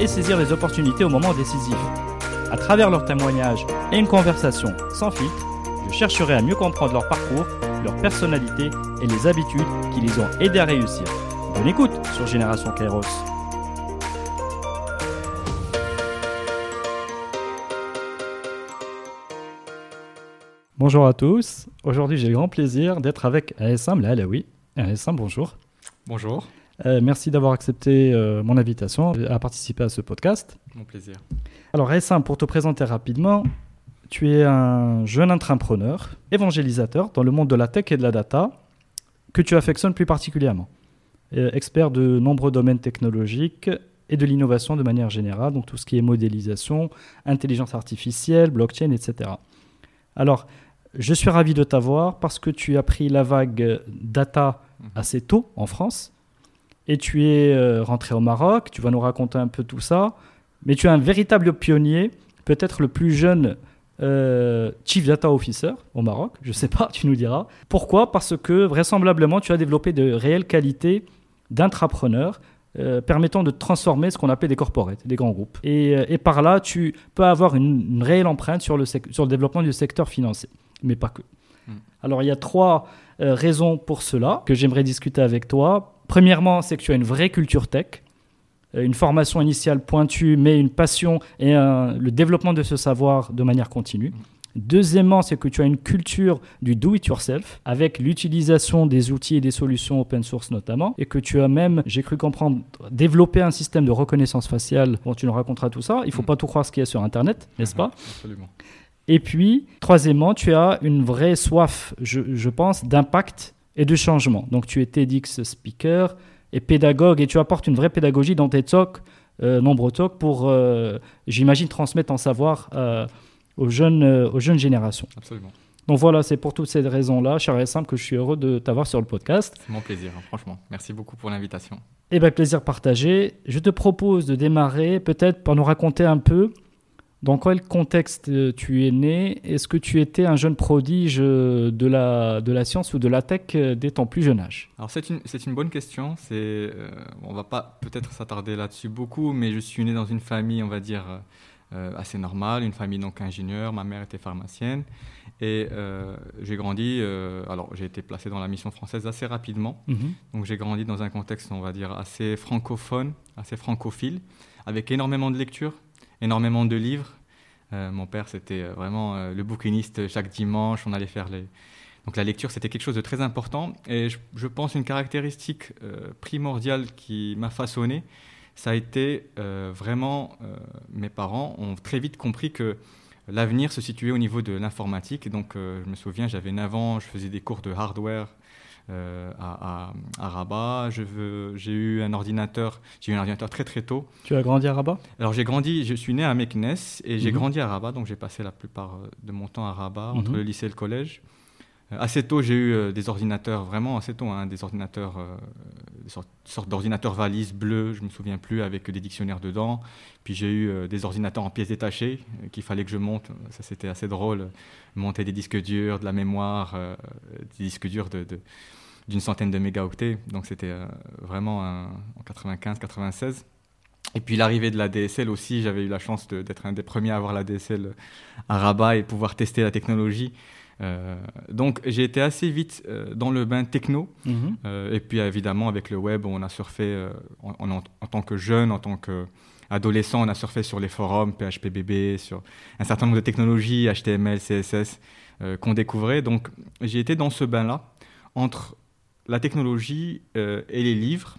et saisir les opportunités au moment décisif. À travers leurs témoignages et une conversation sans filtre, je chercherai à mieux comprendre leur parcours, leur personnalité et les habitudes qui les ont aidés à réussir. Bonne écoute sur Génération Kairos. Bonjour à tous. Aujourd'hui, j'ai le grand plaisir d'être avec ASM, là, là oui. ASM, bonjour. Bonjour. Euh, merci d'avoir accepté euh, mon invitation à participer à ce podcast. Mon plaisir. Alors, ASM, pour te présenter rapidement, tu es un jeune entrepreneur, évangélisateur dans le monde de la tech et de la data, que tu affectionnes plus particulièrement. Euh, expert de nombreux domaines technologiques et de l'innovation de manière générale, donc tout ce qui est modélisation, intelligence artificielle, blockchain, etc. Alors, je suis ravi de t'avoir parce que tu as pris la vague data assez tôt en France et tu es euh, rentré au Maroc. Tu vas nous raconter un peu tout ça. Mais tu es un véritable pionnier, peut-être le plus jeune euh, Chief Data Officer au Maroc. Je ne sais pas, tu nous diras. Pourquoi? Parce que vraisemblablement, tu as développé de réelles qualités d'intrapreneur. Euh, permettant de transformer ce qu'on appelle des corporates, des grands groupes. Et, et, par là, tu peux avoir une, une réelle empreinte sur le, sur le développement du secteur financier mais pas que. Hmm. Alors il y a trois euh, raisons pour cela que j'aimerais discuter avec toi. Premièrement, c'est que tu as une vraie culture tech, euh, une formation initiale pointue, mais une passion et le développement de ce savoir de manière continue. Deuxièmement, c'est que tu as une culture du do-it-yourself avec l'utilisation des outils et des solutions open source notamment, et que tu as même, j'ai cru comprendre, développé un système de reconnaissance faciale. Bon, tu nous raconteras tout ça. Il ne faut hmm. pas tout croire ce qu'il y a sur Internet, n'est-ce pas? Absolument. Et puis, troisièmement, tu as une vraie soif, je, pense, d'impact et de changement. Donc, tu es TEDx speaker et pédagogue et tu apportes une vraie pédagogie dans tes talks, euh, nombreux talks, pour, euh, j'imagine, transmettre ton savoir euh, aux, jeunes, aux jeunes générations. Absolument. Donc voilà, c'est pour toutes ces raisons-là, cher et simple, que je suis heureux de t'avoir sur le podcast. C'est mon plaisir, hein, franchement. Merci beaucoup pour l'invitation. Eh bien, plaisir partagé. Je te propose de démarrer peut-être par nous raconter un peu dans quel contexte euh, tu es né? Est-ce que tu étais un jeune prodige euh, de la, de la science ou de la tech euh, dès ton plus jeune âge? Alors c'est une, une, bonne question. C'est, on va pas peut-être s'attarder là-dessus beaucoup, mais je suis né dans une famille, on va dire, assez normale, une famille donc ingénieur. Ma mère était pharmacienne. Et j'ai grandi, alors j'ai été placé dans la mission française assez rapidement. Mhm. Donc j'ai grandi dans un contexte, on va dire, assez francophone, assez francophile, avec énormément de lectures énormément de livres. Euh, mon père, c'était euh, vraiment euh, le bouquiniste chaque dimanche. On allait faire les. Donc la lecture, c'était quelque chose de très important. Et je, pense une caractéristique primordiale qui m'a façonné, ça a été vraiment mes parents ont très vite compris que l'avenir se situait au niveau de l'informatique. Donc je me souviens, j'avais 9 ans, je faisais des cours de hardware euh, à, Rabat. J'ai eu un ordinateur, j'ai eu un ordinateur très très tôt. Tu as grandi à Rabat? Alors j'ai grandi, je suis né à Meknes et j'ai mhm. grandi à Rabat, donc j'ai passé la plupart de mon temps à Rabat, entre mhm. le lycée et le collège. Euh, assez tôt, j'ai eu euh, des ordinateurs, vraiment assez tôt, hein, des ordinateurs, des sortes, d'ordinateurs valises bleus, je me souviens plus, avec des dictionnaires dedans. Puis j'ai eu des ordinateurs en pièces détachées qu'il fallait que je monte. Ça, c'était assez drôle. Monter des disques durs, de la mémoire, des disques durs de, d'une centaine de mégaoctets. Donc c'était euh, vraiment en 95-96. Et puis l'arrivée de la DSL aussi, j'avais eu la chance d'être un des premiers à avoir la DSL à Rabat et pouvoir tester la technologie. Euh, donc j'ai été assez vite euh, dans le bain techno. Mhm. et puis évidemment avec le web, on a surfé en, en, tant que jeune, en tant qu'adolescent, on a surfé sur les forums, PHPBB, sur un certain nombre de technologies, HTML, CSS qu'on découvrait. Donc j'ai été dans ce bain-là entre la technologie euh, et les livres,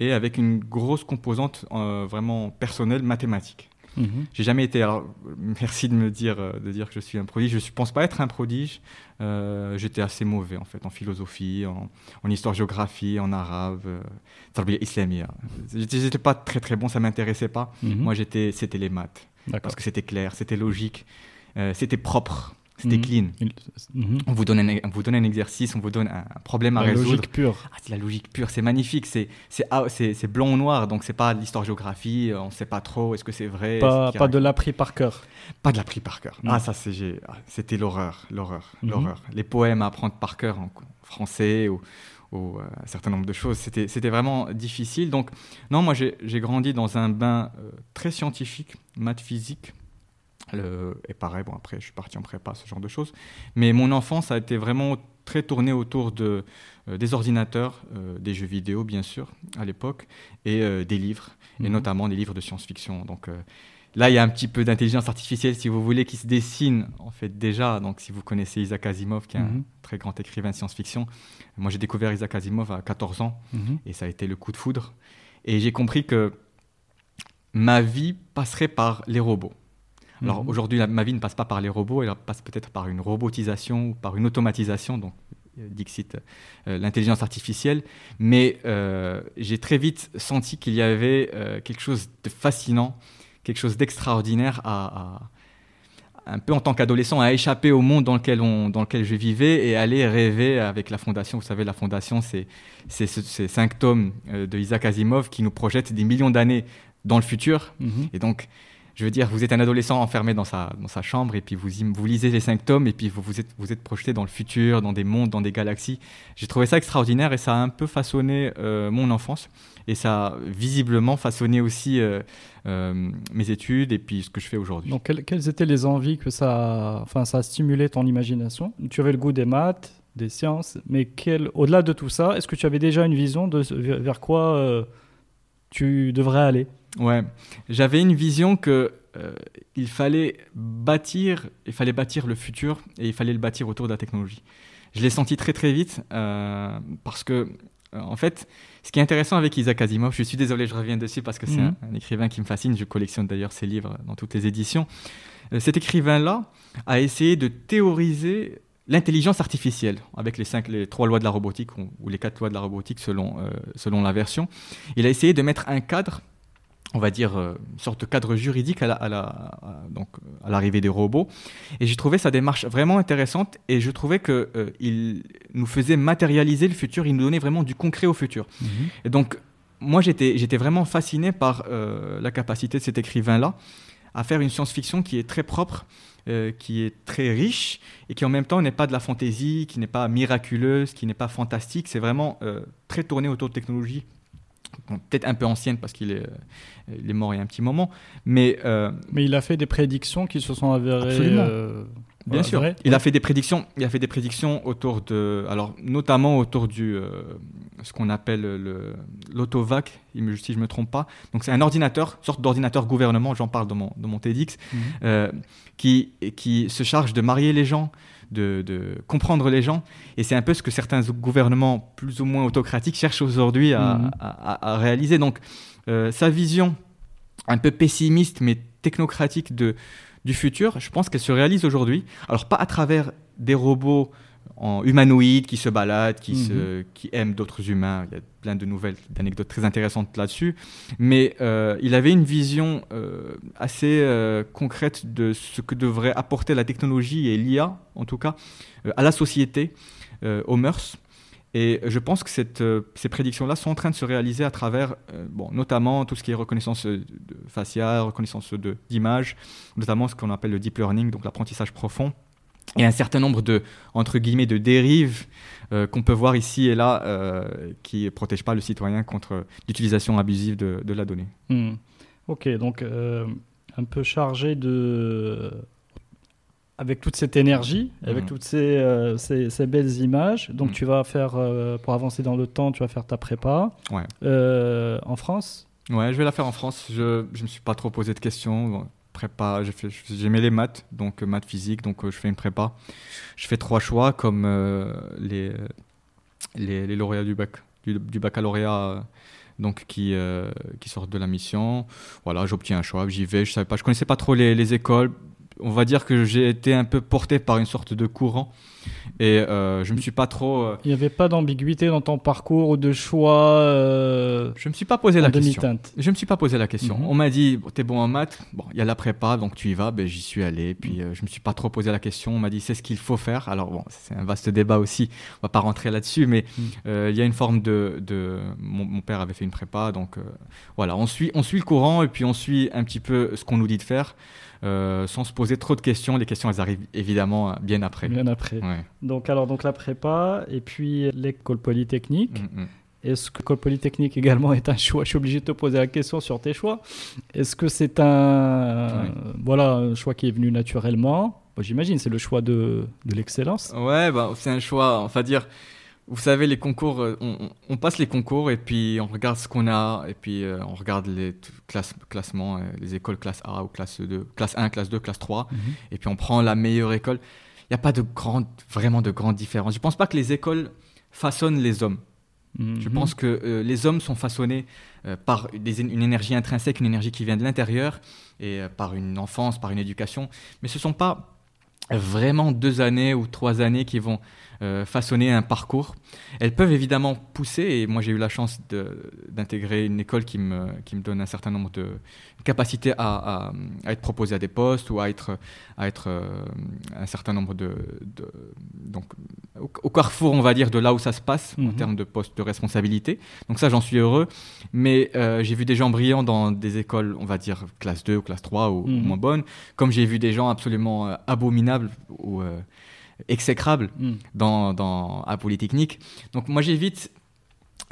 et avec une grosse composante euh, vraiment personnelle, mathématique. Mhm. J'ai jamais été. Alors, merci de me dire, euh, de dire que je suis un prodige. Je ne pense pas être un prodige. J'étais assez mauvais en fait en philosophie, en, histoire-géographie, en arabe, euh, islamien. J'étais pas très très bon, ça m'intéressait pas. Mhm. Moi, j'étais, c'était les maths. Parce que c'était clair, c'était logique, c'était propre. C'était clean. Mhm. On, vous donne un, on vous donne un exercice, on vous donne un problème à résoudre. La logique pure. Ah, c'est la logique pure, c'est magnifique. C'est ah, blanc ou noir, donc c'est pas l'histoire-géographie, on ne sait pas trop, est-ce que c'est vrai Pas, pas de l'appris par cœur. Pas de l'appris par cœur. Ah, ça, ah, c'était l'horreur, l'horreur, mhm. l'horreur. Les poèmes à apprendre par cœur en français ou, ou euh, un certain nombre de choses. C'était vraiment difficile. Donc, non, moi, j'ai grandi dans un bain euh, très scientifique, maths physique et pareil, bon, après, je suis parti en prépa, ce genre de choses. Mais mon enfance a été vraiment très tournée autour de, euh, des ordinateurs, euh, des jeux vidéo, bien sûr, à l'époque, et euh, des livres, et mhm. notamment des livres de science-fiction. Donc là, il y a un petit peu d'intelligence artificielle, si vous voulez, qui se dessine, en fait, déjà. Donc, si vous connaissez Isaac Asimov, qui est un mhm. très grand écrivain de science-fiction, moi, j'ai découvert Isaac Asimov à 14 ans, mhm. et ça a été le coup de foudre. Et j'ai compris que ma vie passerait par les robots. Alors mhm. aujourd'hui, ma vie ne passe pas par les robots, elle passe peut-être par une robotisation ou par une automatisation, donc euh, Dixit, euh, l'intelligence artificielle. Mais euh, j'ai très vite senti qu'il y avait quelque chose de fascinant, quelque chose d'extraordinaire à, un peu en tant qu'adolescent, à échapper au monde dans lequel, on, dans lequel je vivais et aller rêver avec la Fondation. Vous savez, la Fondation, c'est ces cinq tomes de Isaac Asimov qui nous projettent des millions d'années dans le futur. Mhm. Et donc, je veux dire, vous êtes un adolescent enfermé dans sa, chambre et puis vous, lisez les cinq tomes et puis vous, vous, êtes, vous êtes projeté dans le futur, dans des mondes, dans des galaxies. J'ai trouvé ça extraordinaire et ça a un peu façonné euh, mon enfance et ça a visiblement façonné aussi euh, euh, mes études et puis ce que je fais aujourd'hui. Donc, quelles, étaient les envies que ça, enfin, ça a stimulé ton imagination? Tu avais le goût des maths, des sciences, mais au-delà de tout ça, est-ce que tu avais déjà une vision de vers quoi tu devrais aller? Ouais, j'avais une vision que euh, il fallait bâtir, il fallait bâtir le futur et il fallait le bâtir autour de la technologie. Je l'ai senti très très vite euh, parce que euh, en fait, ce qui est intéressant avec Isaac Asimov, je suis désolé, je reviens dessus parce que c'est mhm. un, écrivain qui me fascine. Je collectionne d'ailleurs ses livres dans toutes les éditions. cet écrivain-là a essayé de théoriser l'intelligence artificielle avec les, cinq, les trois lois de la robotique ou, les quatre lois de la robotique selon, selon la version. Il a essayé de mettre un cadre on va dire, euh, une sorte de cadre juridique à, la, donc, à l'arrivée des robots. Et j'ai trouvé sa démarche vraiment intéressante et je trouvais qu'il euh, il nous faisait matérialiser le futur, il nous donnait vraiment du concret au futur. Mhm. Et donc, moi, j'étais, j'étais vraiment fasciné par euh, la capacité de cet écrivain-là à faire une science-fiction qui est très propre, qui est très riche et qui en même temps n'est pas de la fantaisie, qui n'est pas miraculeuse, qui n'est pas fantastique. C'est vraiment très tourné autour de technologie peut-être un peu ancienne parce qu'il est, il est mort il y a un petit moment. Mais, euh, mais il a fait des prédictions qui se sont avérées. Euh, Bien sûr. Il a fait des prédictions. Il a fait des prédictions autour de, alors notamment autour du euh, ce qu'on appelle le l'autovac, si je me trompe pas. Donc c'est un ordinateur, sorte d'ordinateur gouvernement. J'en parle dans mon dans mon TEDx, mhm. qui qui se charge de marier les gens, de, comprendre les gens. Et c'est un peu ce que certains gouvernements plus ou moins autocratiques cherchent aujourd'hui à, mhm. réaliser. Donc, euh, sa vision un peu pessimiste mais technocratique de, du futur, je pense qu'elle se réalise aujourd'hui. Alors, pas à travers des robots en humanoïdes qui se baladent, qui, se, mhm. qui aiment d'autres humains. Il y a plein de nouvelles, d'anecdotes très intéressantes là-dessus. Mais euh, il avait une vision euh, assez euh, concrète de ce que devrait apporter la technologie et l'IA, en tout cas, à la société, aux mœurs. Et je pense que cette, ces prédictions-là sont en train de se réaliser à travers, bon, notamment tout ce qui est reconnaissance faciale, reconnaissance d'images, notamment ce qu'on appelle le deep learning, donc l'apprentissage profond et un certain nombre de, entre guillemets, de dérives euh, qu'on peut voir ici et là euh, qui ne protègent pas le citoyen contre l'utilisation abusive de, de, la donnée. Hmm. Ok, donc euh, un peu chargé de... Avec toute cette énergie, avec hmm. toutes ces, ces, ces, belles images, donc hmm. tu vas faire, pour avancer dans le temps, tu vas faire ta prépa ouais. en France? Ouais, je vais la faire en France. Je ne me suis pas trop posé de questions prépa, j'aimais les maths, donc euh, maths physique, donc euh, je fais une prépa. Je fais trois choix comme euh, les, les, lauréats du bac, du, baccalauréat, donc qui, qui sortent de la mission. Voilà, j'obtiens un choix, j'y vais. Je savais pas, je connaissais pas trop les, les écoles. On va dire que j'ai été un peu porté par une sorte de courant et euh, je me suis pas trop. Euh, Il n'y avait pas d'ambiguïté dans ton parcours ou de choix. Euh, je me suis pas posé la question. Je me suis pas posé la question. Mhm. On m'a dit, tu es bon en maths, bon, il y a la prépa, donc tu y vas. Ben, j'y suis allé. Puis je je me suis pas trop posé la question. On m'a dit, c'est ce qu'il faut faire. Alors bon, c'est un vaste débat aussi. On va pas rentrer là-dessus, mais mhm. il y a une forme de. de... Mon, père avait fait une prépa, donc voilà, on suit, on suit le courant et puis on suit un petit peu ce qu'on nous dit de faire. Euh, sans se poser trop de questions. Les questions, elles arrivent évidemment bien après. Bien après. Donc, alors, donc la prépa et puis l'école polytechnique. Mm, mm. Est-ce que l'école polytechnique également est un choix? Je suis obligé de te poser la question sur tes choix. Est-ce que c'est un, voilà, un choix qui est venu naturellement? J'imagine, c'est le choix de, de l'excellence. Ouais, bah, c'est un choix, on va dire, vous savez, les concours, euh, on, passe les concours et puis on regarde ce qu'on a et puis euh, on regarde les classements, euh, les écoles classe A ou classe 2, classe 1, classe 2, classe 3, mhm. et puis on prend la meilleure école. Il n'y a pas de grande, vraiment de grandes différences. Je ne pense pas que les écoles façonnent les hommes. Je mhm. pense que les hommes sont façonnés par une énergie intrinsèque, une énergie qui vient de l'intérieur et par une enfance, par une éducation. Mais ce ne sont pas vraiment deux années ou trois années qui vont euh, façonner un parcours. Elles peuvent évidemment pousser, et moi j'ai eu la chance d'intégrer une école qui me, qui me donne un certain nombre de capacités à, à, être proposé à des postes ou à être, à être euh, un certain nombre de... donc, au, carrefour, on va dire, de là où ça se passe en mhm. termes de postes de responsabilité. Donc ça, j'en suis heureux. Mais euh, j'ai vu des gens brillants dans des écoles, on va dire, classe 2 ou classe 3 ou, mhm. moins bonnes, comme j'ai vu des gens absolument abominables ou exécrable mm. dans, dans, à Polytechnique. Donc moi j'évite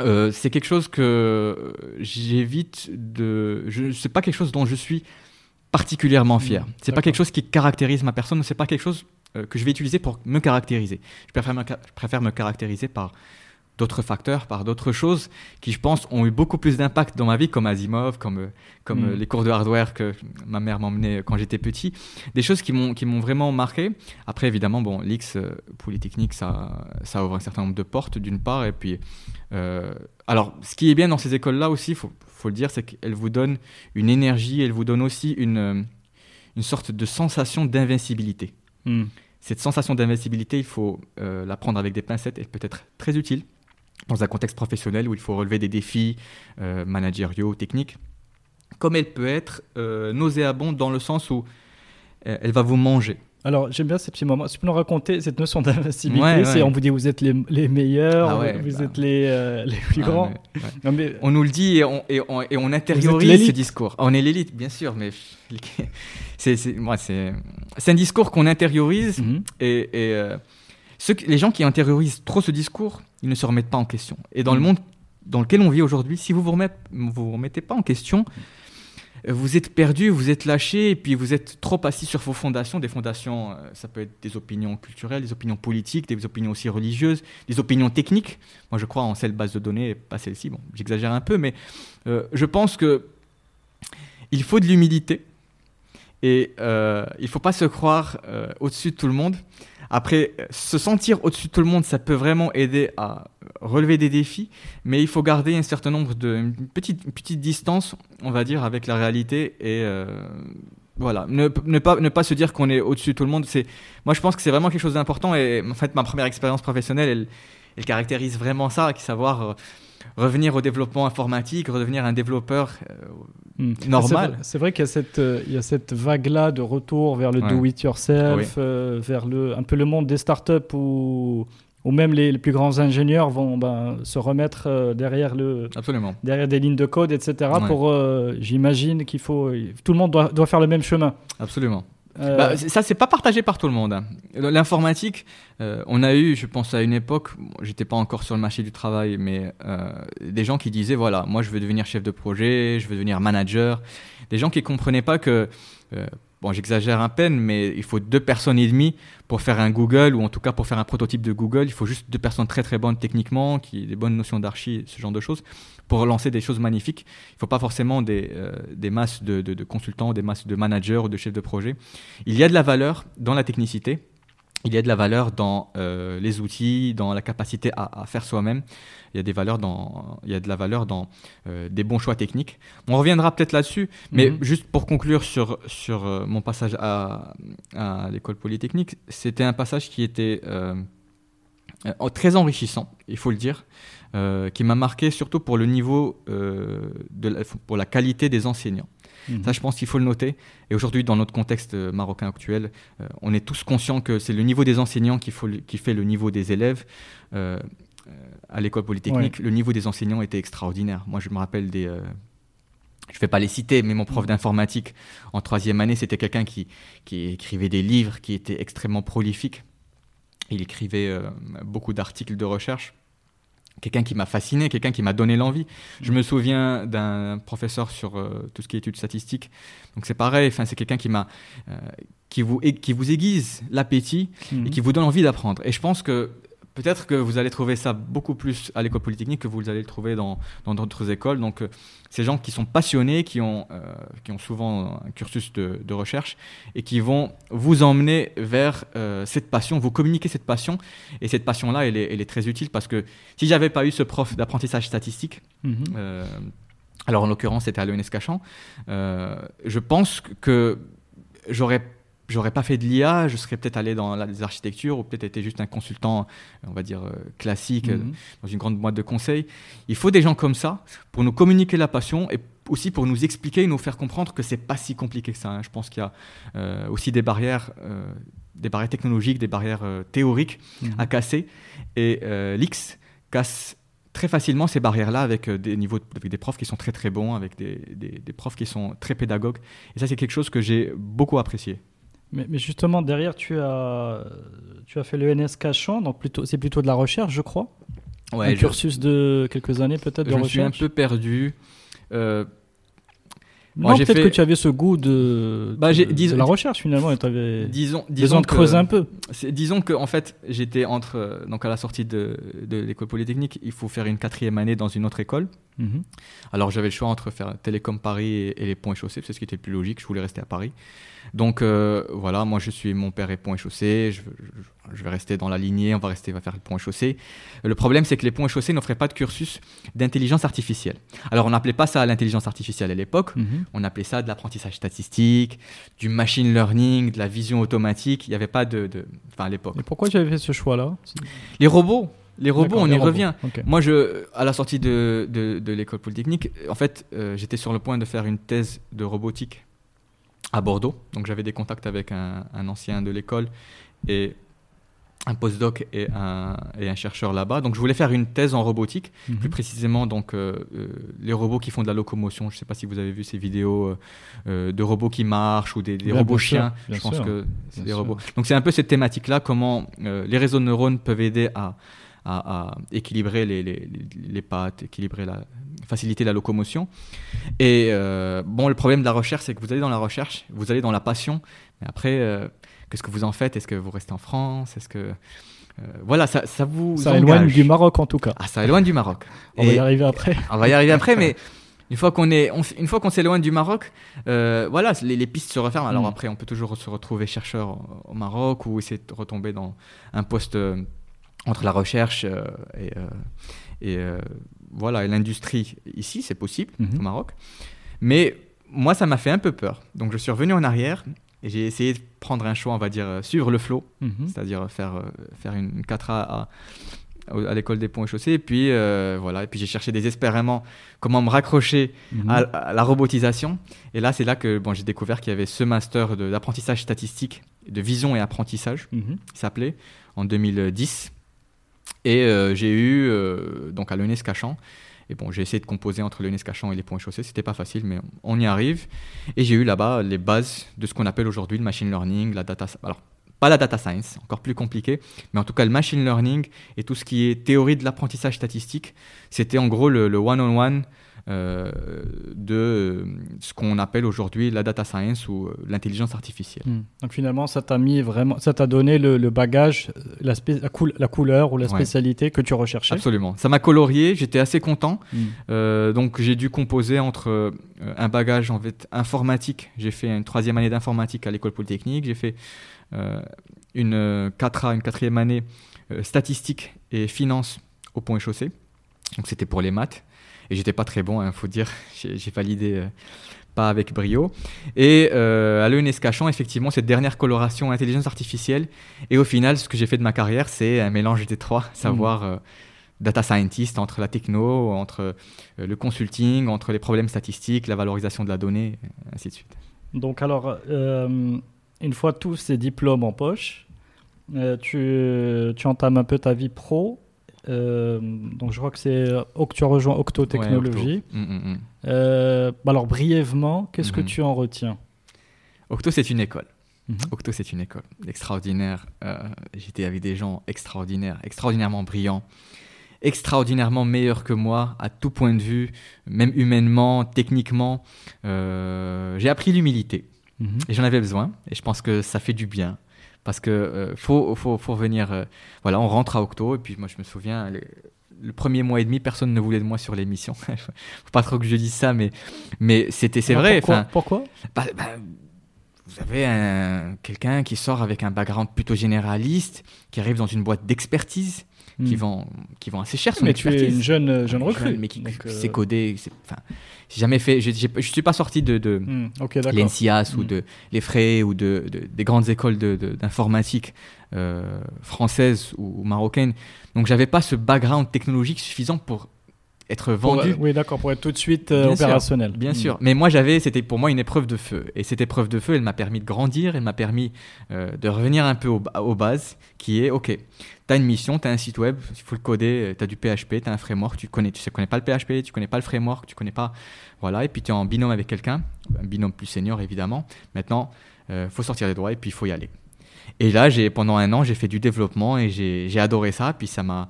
euh, c'est quelque chose que j'évite de. Je sais pas quelque chose dont je suis particulièrement fier. c'est pas quelque chose qui caractérise ma personne. C'est pas quelque chose euh, que je vais utiliser pour me caractériser. Je préfère me, je préfère me caractériser par d'autres facteurs, par d'autres choses qui, je pense, ont eu beaucoup plus d'impact dans ma vie, comme Asimov, comme, euh, comme euh, mm. les cours de hardware que ma mère m'emmenait quand j'étais petit. Des choses qui m'ont, qui m'ont vraiment marqué. Après, évidemment, bon, l'X, euh, Polytechnique, ça, ça ouvre un certain nombre de portes, d'une part. Et puis, alors, ce qui est bien dans ces écoles-là aussi, il faut, faut, le dire, c'est qu'elles vous donnent une énergie, elles vous donnent aussi une, une sorte de sensation d'invincibilité. Mm. Cette sensation d'invincibilité, il faut la prendre avec des pincettes et peut être très utile dans un contexte professionnel où il faut relever des défis euh, managériaux, techniques, comme elle peut être euh, nauséabonde dans le sens où euh, elle va vous manger. Alors, j'aime bien ces petits moments. Tu peux nous raconter cette notion d'invincibilité C'est on vous dit vous êtes les, les meilleurs, ah vous bah êtes les, les plus ah, grands. mais... On nous le dit et on, et on, et on intériorise ce discours. On est l'élite, bien sûr, mais c'est un discours qu'on intériorise mhm. et, et les gens qui intériorisent trop ce discours, ils ne se remettent pas en question. Et dans le mm. monde dans lequel on vit aujourd'hui, si vous ne vous, vous, remettez pas en question, vous êtes perdu, vous êtes lâché, et puis vous êtes trop assis sur vos fondations. Des fondations, euh, ça peut être des opinions culturelles, des opinions politiques, des opinions aussi religieuses, des opinions techniques. Moi, je crois en celle base de données, pas celle-ci. Bon, j'exagère un peu, mais euh, je pense que il faut de l'humilité et euh, il ne faut pas se croire au-dessus de tout le monde. Après, se sentir au-dessus de tout le monde, ça peut vraiment aider à relever des défis, mais il faut garder un certain nombre de une petite, petite distance, on va dire, avec la réalité et euh, voilà, ne, ne, pas, ne pas se dire qu'on est au-dessus de tout le monde. C'est, moi, je pense que c'est vraiment quelque chose d'important et en fait, ma première expérience professionnelle, elle, caractérise vraiment ça, qui savoir euh, revenir au développement informatique, redevenir un développeur euh, hmm. normal. C'est vrai, qu'il y a cette, euh, il y a cette vague-là de retour vers le do-it-yourself, euh, vers le, un peu le monde des startups où, où même les, plus grands ingénieurs vont ben, se remettre derrière, le, Absolument. derrière des lignes de code, etc. Pour, j'imagine qu'il faut, tout le monde doit, doit faire le même chemin. Absolument. Euh, bah, ça, c'est pas partagé par tout le monde. Hein. L'informatique, euh, on a eu, je pense à une époque, j'étais pas encore sur le marché du travail, mais euh, des gens qui disaient voilà, moi je veux devenir chef de projet, je veux devenir manager. Des gens qui comprenaient pas que bon, j'exagère un peine, mais il faut deux personnes et demie pour faire un Google, ou en tout cas pour faire un prototype de Google. Il faut juste deux personnes très très bonnes techniquement, qui des bonnes notions d'archi, ce genre de choses, pour lancer des choses magnifiques. Il ne faut pas forcément des, euh, des masses de, de, consultants, des masses de managers ou de chefs de projet. Il y a de la valeur dans la technicité. Il y a de la valeur dans euh, les outils, dans la capacité à, faire soi-même. Il y a des valeurs dans, il y a de la valeur dans euh, des bons choix techniques. On reviendra peut-être là-dessus, mais mhm. juste pour conclure sur sur euh, mon passage à, à l'école polytechnique, c'était un passage qui était très enrichissant, il faut le dire, qui m'a marqué surtout pour le niveau de pour la qualité des enseignants. Mhm. Ça, je pense qu'il faut le noter. Et aujourd'hui, dans notre contexte euh, marocain actuel, euh, on est tous conscients que c'est le niveau des enseignants qui, faut, qui fait le niveau des élèves. Euh, à l'école polytechnique, le niveau des enseignants était extraordinaire. Moi, je me rappelle des, je ne vais pas les citer, mais mon prof mhm. d'informatique en troisième année, c'était quelqu'un qui, qui, écrivait des livres, qui était extrêmement prolifique. Il écrivait beaucoup d'articles de recherche quelqu'un qui m'a fasciné, quelqu'un qui m'a donné l'envie. Je me souviens d'un professeur sur euh, tout ce qui est études statistiques. Donc c'est pareil, enfin c'est quelqu'un qui m'a euh, qui vous qui vous aiguise l'appétit et mhm. qui vous donne envie d'apprendre. Et je pense que peut-être que vous allez trouver ça beaucoup plus à l'école polytechnique que vous allez le trouver dans d'autres écoles. Donc, euh, ces gens qui sont passionnés, qui ont, euh, qui ont souvent un cursus de, recherche et qui vont vous emmener vers euh, cette passion, vous communiquer cette passion. Et cette passion-là, elle, elle est, très utile parce que si j'avais pas eu ce prof d'apprentissage statistique, mhm. alors en l'occurrence c'était à l'ENS Cachan, je pense que j'aurais j'aurais pas fait de l'IA, je serais peut-être allé dans les architectures ou peut-être été juste un consultant, on va dire, euh, classique euh, mhm. dans une grande boîte de conseil. Il faut des gens comme ça pour nous communiquer la passion et aussi pour nous expliquer et nous faire comprendre que c'est pas si compliqué que ça. Hein. Je pense qu'il y a euh, aussi des barrières, des barrières technologiques, des barrières théoriques mhm. à casser. Et l'X casse très facilement ces barrières-là avec des niveaux, avec des profs qui sont très très bons, avec des, des profs qui sont très pédagogues. Et ça, c'est quelque chose que j'ai beaucoup apprécié. Mais, justement, derrière, tu as, tu as fait le NS Cachan, donc plutôt, c'est plutôt de la recherche, je crois. Ouais, un cursus de quelques années peut-être de je recherche. Je suis un peu perdu. Euh, non, peut-être que tu avais ce goût de, bah, de, la recherche finalement et tu avais disons, disons de creuser un peu. Disons que en fait, j'étais entre euh, donc à la sortie de, de l'école polytechnique, il faut faire une quatrième année dans une autre école. Mhm. Alors j'avais le choix entre faire Télécom Paris et, les ponts et chaussées, c'est ce qui était le plus logique. Je voulais rester à Paris. Donc euh, voilà, moi je suis mon père est pont et chaussée, je, je, vais rester dans la lignée, on va rester, on va faire le pont et chaussée. Le problème c'est que les ponts et chaussées n'offraient pas de cursus d'intelligence artificielle. Alors on n'appelait pas ça l'intelligence artificielle à l'époque, mhm. on appelait ça de l'apprentissage statistique, du machine learning, de la vision automatique. Il n'y avait pas de, enfin à l'époque. Et pourquoi tu avais fait ce choix-là? Les robots. Les robots, on y revient. Moi, je, à la sortie de, de, l'école polytechnique, en fait, euh, j'étais sur le point de faire une thèse de robotique à Bordeaux. Donc j'avais des contacts avec un, ancien de l'école et un postdoc et un, et un chercheur là-bas. Donc je voulais faire une thèse en robotique, mhm. plus précisément donc euh, euh, les robots qui font de la locomotion. Je ne sais pas si vous avez vu ces vidéos euh, de robots qui marchent ou des, robots chiens. je pense que c'est des robots. Donc c'est un peu cette thématique-là, comment les réseaux de neurones peuvent aider à, à, équilibrer les, les, les, pattes, équilibrer la, faciliter la locomotion. Et euh, bon, le problème de la recherche, c'est que vous allez dans la recherche, vous allez dans la passion, mais après, euh, qu'est-ce que vous en faites? Est-ce que vous restez en France? Est-ce que euh, voilà, ça, ça vous ça éloigne du Maroc en tout cas. Ah, ça éloigne du Maroc. on va y arriver après. On va y arriver après, mais une fois qu'on est, une fois qu'on s'éloigne du Maroc, voilà, les, pistes se referment. Alors mm. après, on peut toujours se retrouver chercheur au Maroc ou essayer de retomber dans un poste entre la recherche et, et voilà, l'industrie ici, c'est possible, mhm. au Maroc. Mais moi, ça m'a fait un peu peur. Donc, je suis revenu en arrière et j'ai essayé de prendre un choix, on va dire, euh, suivre le flot, mhm. c'est-à-dire faire, euh, faire une 4A à, à, l'école des ponts et chaussées. Et puis, euh, voilà, et puis j'ai cherché désespérément comment me raccrocher mhm. à, la robotisation. Et là, c'est là que bon, j'ai découvert qu'il y avait ce master d'apprentissage statistique, de vision et apprentissage, qui s'appelait, en 2010. Et euh, j'ai eu, euh, donc à l'ENES Cachan, et bon, j'ai essayé de composer entre l'ENES Cachan et les ponts et chaussées, c'était pas facile, mais on y arrive. Et j'ai eu là-bas les bases de ce qu'on appelle aujourd'hui le machine learning, la data. Alors, pas la data science, encore plus compliqué, mais en tout cas le machine learning et tout ce qui est théorie de l'apprentissage statistique, c'était en gros le one-on-one de euh, ce qu'on appelle aujourd'hui la data science ou euh, l'intelligence artificielle. Hmm. Donc finalement, ça t'a mis vraiment, ça t'a donné le, bagage, la, la, couleur ou la spécialité que tu recherchais. Absolument. Ça m'a colorié. J'étais assez content. Hmm. donc j'ai dû composer entre un bagage en fait informatique. J'ai fait une troisième année d'informatique à l'école polytechnique. J'ai fait une 4A, une quatrième année statistique et finance au pont et chaussée. Donc c'était pour les maths. Et j'étais pas très bon, il hein, faut dire. J'ai validé pas avec brio. Et euh, à l'ENS Cachan, effectivement, cette dernière coloration intelligence artificielle. Et au final, ce que j'ai fait de ma carrière, c'est un mélange des trois, savoir mmh. data scientist entre la techno, entre euh, le consulting, entre les problèmes statistiques, la valorisation de la donnée, ainsi de suite. Donc alors, euh, une fois tous ces diplômes en poche, tu, tu entames un peu ta vie pro euh, donc je crois que c'est que tu as rejoint Octo Technologies. Mm, mm, mm. Euh, bah alors brièvement, qu'est-ce que tu en retiens? Octo c'est une école. Mm-hmm. Octo c'est une école extraordinaire. Euh, j'étais avec des gens extraordinaires, extraordinairement brillants, extraordinairement meilleurs que moi à tout point de vue, même humainement, techniquement. J'ai appris l'humilité mm-hmm. et j'en avais besoin et je pense que ça fait du bien parce que euh, faut, faut, faut venir. Euh, voilà, on rentre à Octo et puis moi je me souviens. le premier mois et demi, personne ne voulait de moi sur l'émission. faut pas trop que je dise ça, mais, mais c'était, c'est vrai. Pourquoi, pourquoi? bah, bah, Vous avez quelqu'un qui sort avec un background plutôt généraliste, qui arrive dans une boîte d'expertise, qui, hmm. vend, qui vend assez cher son mais expertise. tu es une jeune, jeune recrue. mais qui sait euh. Enfin, j'ai jamais fait. Je ne suis pas sorti de, de hmm, l'ENSIAS ou hmm. de l'EFRE ou de, des grandes écoles d'informatique euh, françaises ou, marocaines. Donc, j'avais pas ce background technologique suffisant pour être vendu. oui, d'accord, pour être tout de suite euh, opérationnel. bien sûr. Mais moi, j'avais, c'était pour moi une épreuve de feu. Et cette épreuve de feu, elle m'a permis de grandir, elle m'a permis euh, de revenir un peu aux bases, qui est, OK, tu as une mission, tu as un site web, il faut le coder, tu as du PHP, tu as un framework, tu connais, tu sais, connais pas le PHP, tu connais pas le framework, tu connais pas. Voilà, et puis tu es en binôme avec quelqu'un, un binôme plus senior évidemment. Maintenant, il euh, faut sortir les doigts et puis il faut y aller. Et là, j'ai pendant un an, j'ai fait du développement et j'ai adoré ça. Puis ça m'a,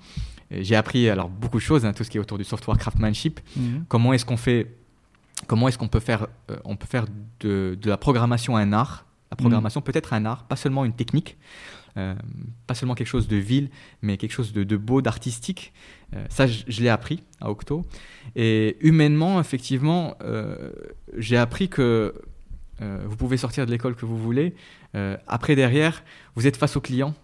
j'ai appris alors beaucoup de choses, hein, tout ce qui est autour du software craftsmanship. Mhm. Comment est-ce qu'on fait, comment est-ce qu'on peut faire, euh, on peut faire de, de, la programmation un art. La programmation peut être un art, pas seulement une technique. Euh, pas seulement quelque chose de vil, mais quelque chose de, beau, d'artistique. Euh, ça, je, l'ai appris à Octo. Et humainement, effectivement, euh, j'ai appris que vous pouvez sortir de l'école que vous voulez. après, derrière, vous êtes face au client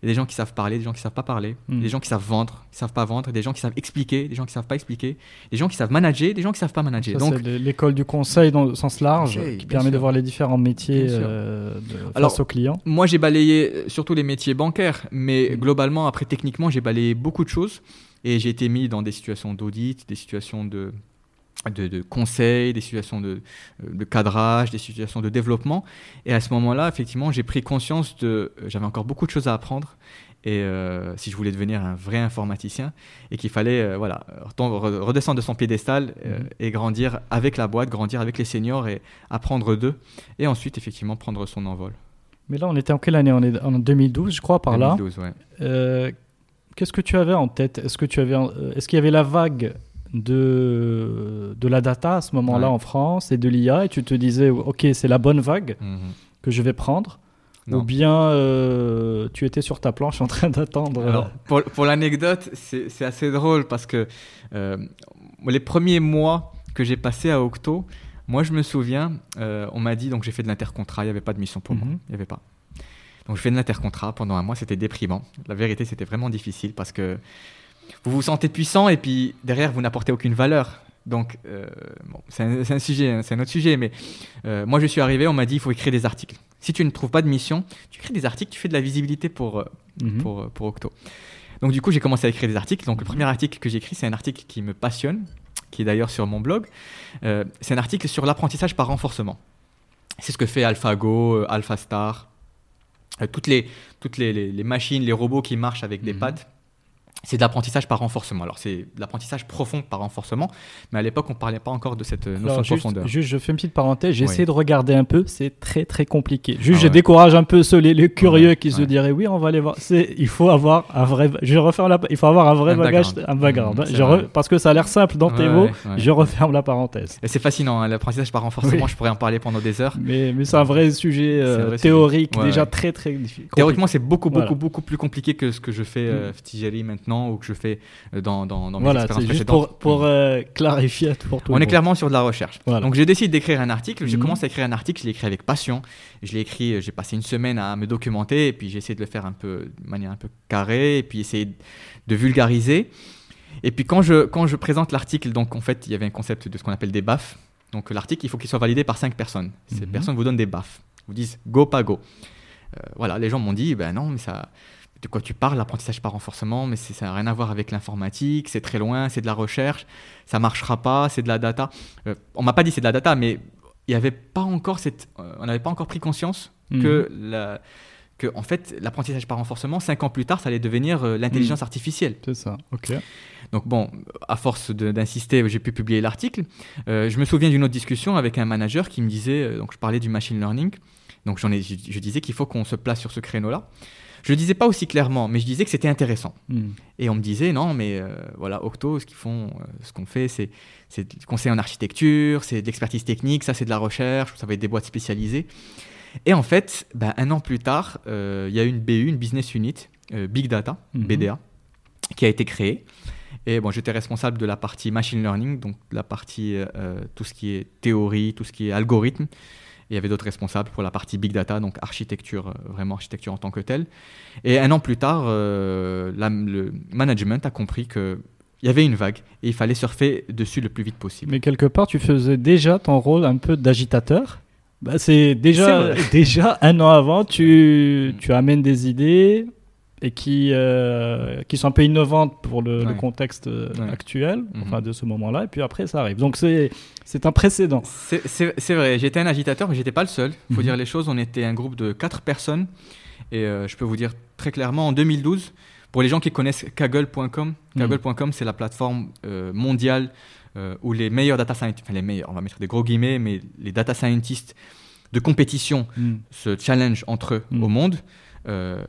il y a des gens qui savent parler, des gens qui savent pas parler, hmm. des gens qui savent vendre, qui savent pas vendre, des gens qui savent expliquer, des gens qui savent pas expliquer, des gens qui savent manager, des gens qui savent pas manager. Donc l'école du conseil dans le sens large qui permet de voir les différents métiers euh, face aux clients. Moi j'ai balayé euh, surtout les métiers bancaires, mais hmm. globalement après techniquement j'ai balayé beaucoup de choses et j'ai été mis dans des situations d'audit, des situations de de, de, conseils, des situations de, de, cadrage, des situations de développement. Et à ce moment-là, effectivement, j'ai pris conscience de... J'avais encore beaucoup de choses à apprendre. Et euh, si je voulais devenir un vrai informaticien, et qu'il fallait euh, voilà, redescendre de son piédestal euh, mhm. et grandir avec la boîte, grandir avec les seniors et apprendre d'eux. Et ensuite, effectivement, prendre son envol. Mais là, on était en quelle année? On est en 2012, je crois, par 2012, là. Ouais. Qu'est-ce que tu avais en tête? Est-ce que tu avais, est-ce qu'il y avait la vague de, de la data à ce moment-là en France et de l'IA et tu te disais, ok, c'est la bonne vague mhm. que je vais prendre Ou bien euh, tu étais sur ta planche en train d'attendre euh, Pour, pour l'anecdote, c'est assez drôle parce que euh, les premiers mois que j'ai passé à Octo, moi je me souviens, on m'a dit, donc j'ai fait de l'intercontrat, il n'y avait pas de mission pour moi, mhm. il n'y avait pas. Donc je fais de l'intercontrat pendant un mois, c'était déprimant. La vérité, c'était vraiment difficile parce que vous vous sentez puissant et puis derrière, vous n'apportez aucune valeur. Donc, euh, c'est un, sujet, hein, c'est un autre sujet, mais euh, moi je suis arrivé, on m'a dit il faut écrire des articles. Si tu ne trouves pas de mission, tu crées des articles, tu fais de la visibilité pour, euh, mhm. pour, pour, Octo. Donc, du coup, j'ai commencé à écrire des articles. Donc, le premier article que j'ai écrit, c'est un article qui me passionne, qui est d'ailleurs sur mon blog. c'est un article sur l'apprentissage par renforcement. C'est ce que fait AlphaGo, AlphaStar, toutes, les, toutes les, les, machines, les robots qui marchent avec des mhm. pattes c'est de l'apprentissage par renforcement. Alors, c'est de l'apprentissage profond par renforcement, mais à l'époque, on ne parlait pas encore de cette euh, notion de profondeur. Juste, je fais une petite parenthèse, j'ai essayé de regarder un peu, c'est très très compliqué. Juste, ah je décourage un peu ceux, les, curieux qui se diraient, oui, on va aller voir. Il faut avoir un vrai, je referme la, il faut avoir un vrai bagage, un background. Mmh, parce que ça a l'air simple dans tes mots, je referme la parenthèse. Et c'est fascinant, hein, l'apprentissage par renforcement, je pourrais en parler pendant des heures. Mais, mais c'est un vrai sujet euh, théorique, déjà très très difficile. Théoriquement, c'est beaucoup, beaucoup, beaucoup plus compliqué que ce que je fais, mmh. euh, maintenant maintenant ou que je fais dans, dans, dans mes voilà, expériences juste précédentes. pour, pour euh, clarifier pour tout On le est monde. clairement sur de la recherche. Voilà. Donc j'ai décidé d'écrire un article. Je Mhm. commence à écrire un article. Je l'ai écrit avec passion. Je l'ai écrit. euh, J'ai passé une semaine à me documenter et puis j'ai essayé de le faire un peu de manière un peu carrée et puis essayer de vulgariser. Et puis quand je quand je présente l'article, donc en fait il y avait un concept de ce qu'on appelle des baffes. Donc l'article il faut qu'il soit validé par cinq personnes. Ces Mhm. personnes vous donnent des baffes. Vous disent go pas go. Euh, voilà, les gens m'ont dit ben non mais ça de quoi tu parles, l'apprentissage par renforcement, mais ça n'a rien à voir avec l'informatique, c'est très loin, c'est de la recherche, ça marchera pas, c'est de la data. Euh, on m'a pas dit c'est de la data, mais il y avait pas encore cette, euh, on n'avait pas encore pris conscience Mhm. que, la- que en fait l'apprentissage par renforcement, cinq ans plus tard, ça allait devenir euh, l'intelligence artificielle. C'est ça, ok. Donc bon, à force d'insister, j'ai pu publier l'article. Euh, je me souviens d'une autre discussion avec un manager qui me disait, donc je parlais du machine learning, donc j'en ai, je, je disais qu'il faut qu'on se place sur ce créneau-là. Je le disais pas aussi clairement, mais je disais que c'était intéressant. Mhm. Et on me disait, non, mais euh, voilà, Octo, ce qu'ils font, euh, ce qu'on fait, c'est, c'est du conseil en architecture, c'est de l'expertise technique, ça c'est de la recherche, ça va être des boîtes spécialisées. Et en fait, ben, un an plus tard, euh, il y a une BU, une business unit, Big Data, Mhm. BDA, qui a été créée. Et bon, j'étais responsable de la partie machine learning, donc la partie tout ce qui est théorie, tout ce qui est algorithme. Il y avait d'autres responsables pour la partie big data, donc architecture, euh, vraiment architecture en tant que telle. Et un an plus tard, euh, la- le management a compris que il y avait une vague et il fallait surfer dessus le plus vite possible. Mais quelque part, tu faisais déjà ton rôle un peu d'agitateur. Bah, c'est déjà, déjà un an avant, tu, tu amènes des idées et qui, euh, qui sont un peu innovantes pour le, contexte euh, Ouais. actuel, Mhm. enfin de ce moment-là, et puis après ça arrive. Donc c'est, un précédent. C'est- vrai, j'étais un agitateur, mais j'étais pas le seul. Il faut Mhm. dire les choses, on était un groupe de quatre personnes. Et euh, je peux vous dire très clairement, en 2012, pour les gens qui connaissent Kaggle.com, Mhm. Kaggle.com, c'est la plateforme euh, mondiale où les meilleurs data scientists, enfin les meilleurs, on va mettre des gros guillemets, mais les data scientists de compétition se challenge entre eux au monde. Euh,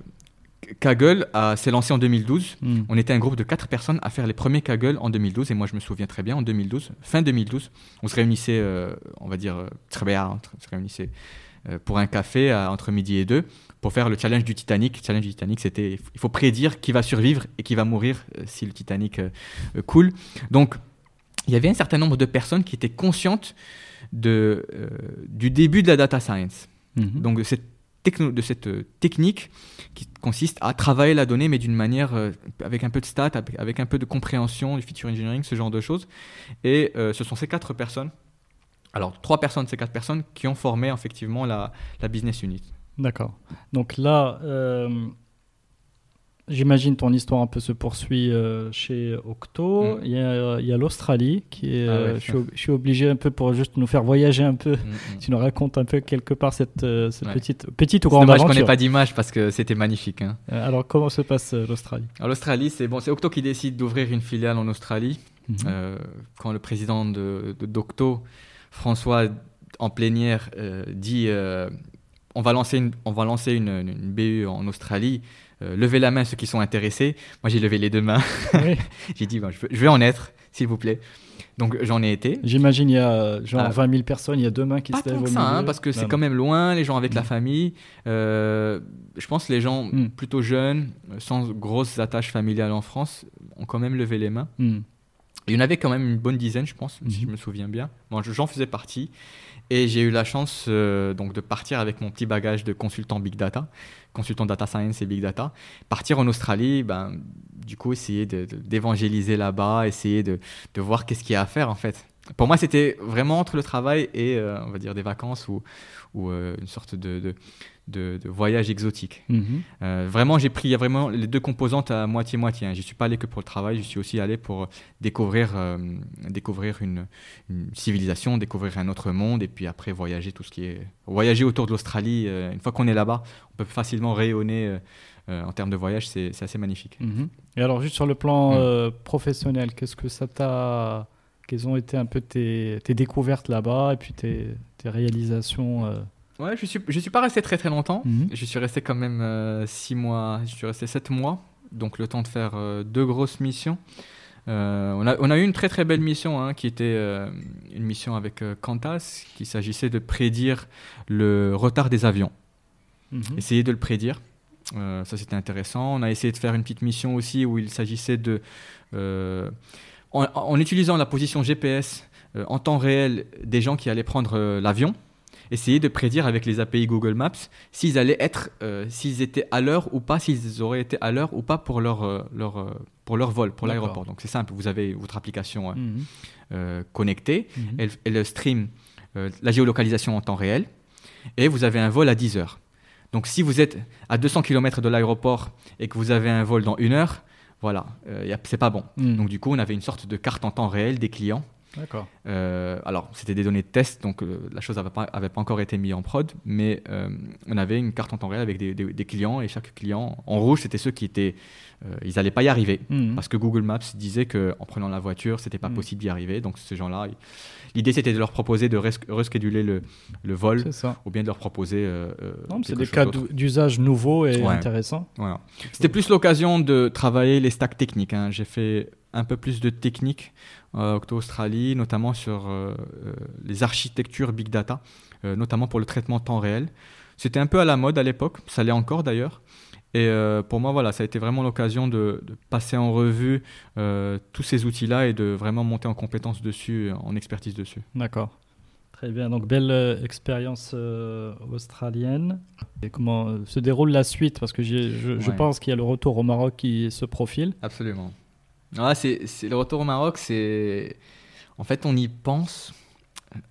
Kaggle a- s'est lancé en 2012. Mm. On était un groupe de quatre personnes à faire les premiers Kaggle en 2012. Et moi, je me souviens très bien, en 2012, fin 2012, on se réunissait, euh, on va dire, euh, très bien, on se réunissait euh, pour un café à- entre midi et deux pour faire le challenge du Titanic. Le challenge du Titanic, c'était il faut prédire qui va survivre et qui va mourir euh, si le Titanic coule. Donc, il y avait un certain nombre de personnes qui étaient conscientes de, du début de la data science. Mhm. Donc cette, de cette euh, technique qui consiste à travailler la donnée, mais d'une manière euh, avec un peu de stats, avec, un peu de compréhension du feature engineering, ce genre de choses. Et euh, ce sont ces quatre personnes, alors trois personnes, ces quatre personnes, qui ont formé effectivement la, business unit. D'accord. Donc là, j'imagine ton histoire un peu se poursuit euh, chez Octo. Mm. Il y a, l'Australie qui est. Ah ouais, euh, je, suis, ob- je suis obligé un peu pour juste nous faire voyager un peu. Mm, Tu nous racontes un peu quelque part cette, euh, cette Ouais. petite, petite ou grande dommage qu'on n'ait aventure. pas d'image parce que c'était magnifique. hein. Euh, Alors comment se passe l'Australie? l'Australie, c'est bon, c'est Octo qui décide d'ouvrir une filiale en Australie. Mhm. Euh, quand le président de, d'Octo, François en plénière, euh, dit on va lancer une, on va lancer une, une BU en Australie, euh, levez la main ceux qui sont intéressés. Moi j'ai levé les deux mains, Oui. j'ai dit ben, je, veux, je veux en être, s'il vous plaît. Donc j'en ai été. J'imagine il y a euh, genre Ah. 20 000 personnes, il y a deux mains qui Pas se lèvent tant que ça, hein, parce que c'est Non, quand même loin, les gens avec la Mm. famille. Euh, je pense que les gens Mm. plutôt jeunes, euh, sans grosses attaches familiales en France, ont quand même levé les mains. Hmm. Il y en avait quand même une bonne dizaine, je pense, si Mhm. je me souviens bien. Bon, je- j'en faisais partie. Et j'ai eu la chance euh, donc de partir avec mon petit bagage de consultant Big Data, consultant Data Science et Big Data. Partir en Australie, ben, du coup, essayer d'évangéliser là-bas, essayer de, de voir qu'est-ce qu'il y a à faire en fait. Pour moi, c'était vraiment entre le travail et, euh, on va dire, des vacances ou, ou euh, une sorte de, de- de voyage exotique. Mhm. Euh, vraiment, j'ai pris vraiment les deux composantes à moitié-moitié. Hein. Je suis pas allé que pour le travail, je suis aussi allé pour découvrir, euh, découvrir une, une civilisation, découvrir un autre monde, et puis après voyager tout ce qui est voyager autour de l'Australie. euh, une fois qu'on est là-bas, on peut facilement rayonner euh, euh, en termes de voyage. C'est assez magnifique. Mhm. Et alors, juste sur le plan Mm. euh, professionnel, qu'est-ce que ça t'a. Quelles ont été un peu tes, tes découvertes là-bas et puis tes, tes réalisations euh, Ouais, je suis je suis pas resté très très longtemps. Mhm. Je suis resté quand même euh, six mois. Je suis resté sept mois, donc le temps de faire euh, deux grosses missions. Euh, on, a, on a eu une très très belle mission hein, qui était euh, une mission avec euh, Qantas, qui s'agissait de prédire le retard des avions, Mhm. essayer de le prédire. ça, c'était intéressant. On a essayé de faire une petite mission aussi où il s'agissait de... En, utilisant la position GPS en temps réel des gens qui allaient prendre l'avion, essayer de prédire avec les API Google Maps s'ils allaient être, s'ils étaient à l'heure ou pas, s'ils auraient été à l'heure ou pas pour leur, leur, pour leur vol, pour l'aéroport. Donc c'est simple, vous avez votre application mhm. connectée, mhm. elle, elle, stream la géolocalisation en temps réel, et vous avez un vol à 10 heures. Donc si vous êtes à 200 km de l'aéroport et que vous avez un vol dans une heure, voilà, euh, c'est pas bon. Hmm. Donc du coup, on avait une sorte de carte en temps réel des clients. D'accord. Euh, alors, c'était des données de test, donc euh, la chose n'avait pas, avait pas encore été mise en prod, mais on avait une carte en temps réel avec des, des, clients et chaque client, en rouge, c'était ceux qui étaient euh, ils n'allaient pas y arriver mhm. parce que Google Maps disait qu'en prenant la voiture, c'était pas mhm. possible d'y arriver. Donc ces gens-là, l'idée c'était de leur proposer de rescheduler le, le vol ou bien de leur proposer. Euh, euh c'est des cas d'usage nouveaux et intéressants. Voilà. C'était plus l'occasion de travailler les stacks techniques. Hein. J'ai fait un peu plus de technique euh, Octo Australie, notamment sur euh, les architectures big data, notamment pour le traitement temps réel. C'était un peu à la mode à l'époque, ça l'est encore d'ailleurs. Et euh, pour moi, voilà, ça a été vraiment l'occasion de, passer en revue euh, tous ces outils-là et de vraiment monter en compétence dessus, en expertise dessus. D'accord. Très bien. Donc, belle euh, expérience australienne. Et comment se déroule la suite? Parce que je, je, pense qu'il y a le retour au Maroc qui se profile. Absolument. Ah, c'est, le retour au Maroc, c'est. En fait, on y pense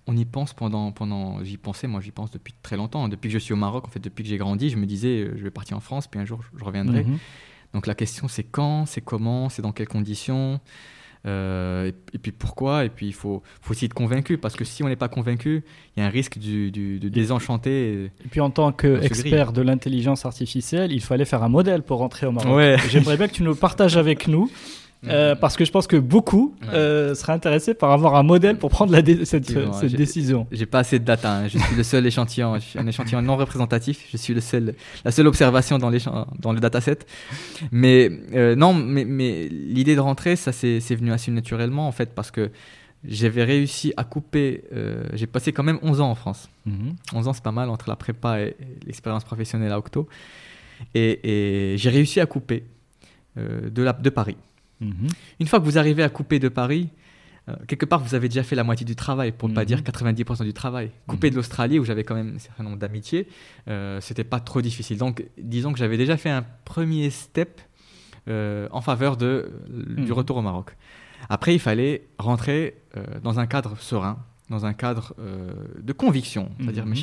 on y pense pendant, pendant j'y pensais, moi j'y pense depuis très longtemps. Depuis que je suis au Maroc, en fait, depuis que j'ai grandi, je me disais, euh, je vais partir en France, puis un jour je reviendrai. Mhm. Donc la question c'est quand, c'est comment, c'est dans quelles conditions, euh, et, puis pourquoi, et puis il faut, faut aussi être convaincu, parce que si on n'est pas convaincu, il y a un risque du, de désenchanter. Et, puis en tant qu'expert de l'intelligence artificielle, il fallait faire un modèle pour rentrer au Maroc. J'aimerais bien que tu nous partages avec nous. Euh, parce que je pense que beaucoup euh, seraient intéressés par avoir un modèle pour prendre la cette, cette décision. J'ai pas assez de data. Hein. Je suis le seul échantillon. Je suis un échantillon non représentatif. Je suis le seul, la seule observation dans, dans le dataset. Mais euh, non, mais, mais l'idée de rentrer, ça c'est venu assez naturellement en fait parce que j'avais réussi à couper. J'ai passé quand même 11 ans en France. 11 mhm. ans, c'est pas mal entre la prépa et, l'expérience professionnelle à Octo. Et, et j'ai réussi à couper de, la, de Paris. Mhm. Une fois que vous arrivez à couper de Paris, euh, quelque part, vous avez déjà fait la moitié du travail, pour ne pas mhm. dire 90% du travail. Couper mhm. de l'Australie, où j'avais quand même un certain nombre d'amitiés, euh, c'était pas trop difficile. Donc, disons que j'avais déjà fait un premier step euh, en faveur de, du retour au Maroc. Après, il fallait rentrer dans un cadre serein, dans un cadre de conviction, c'est-à-dire mm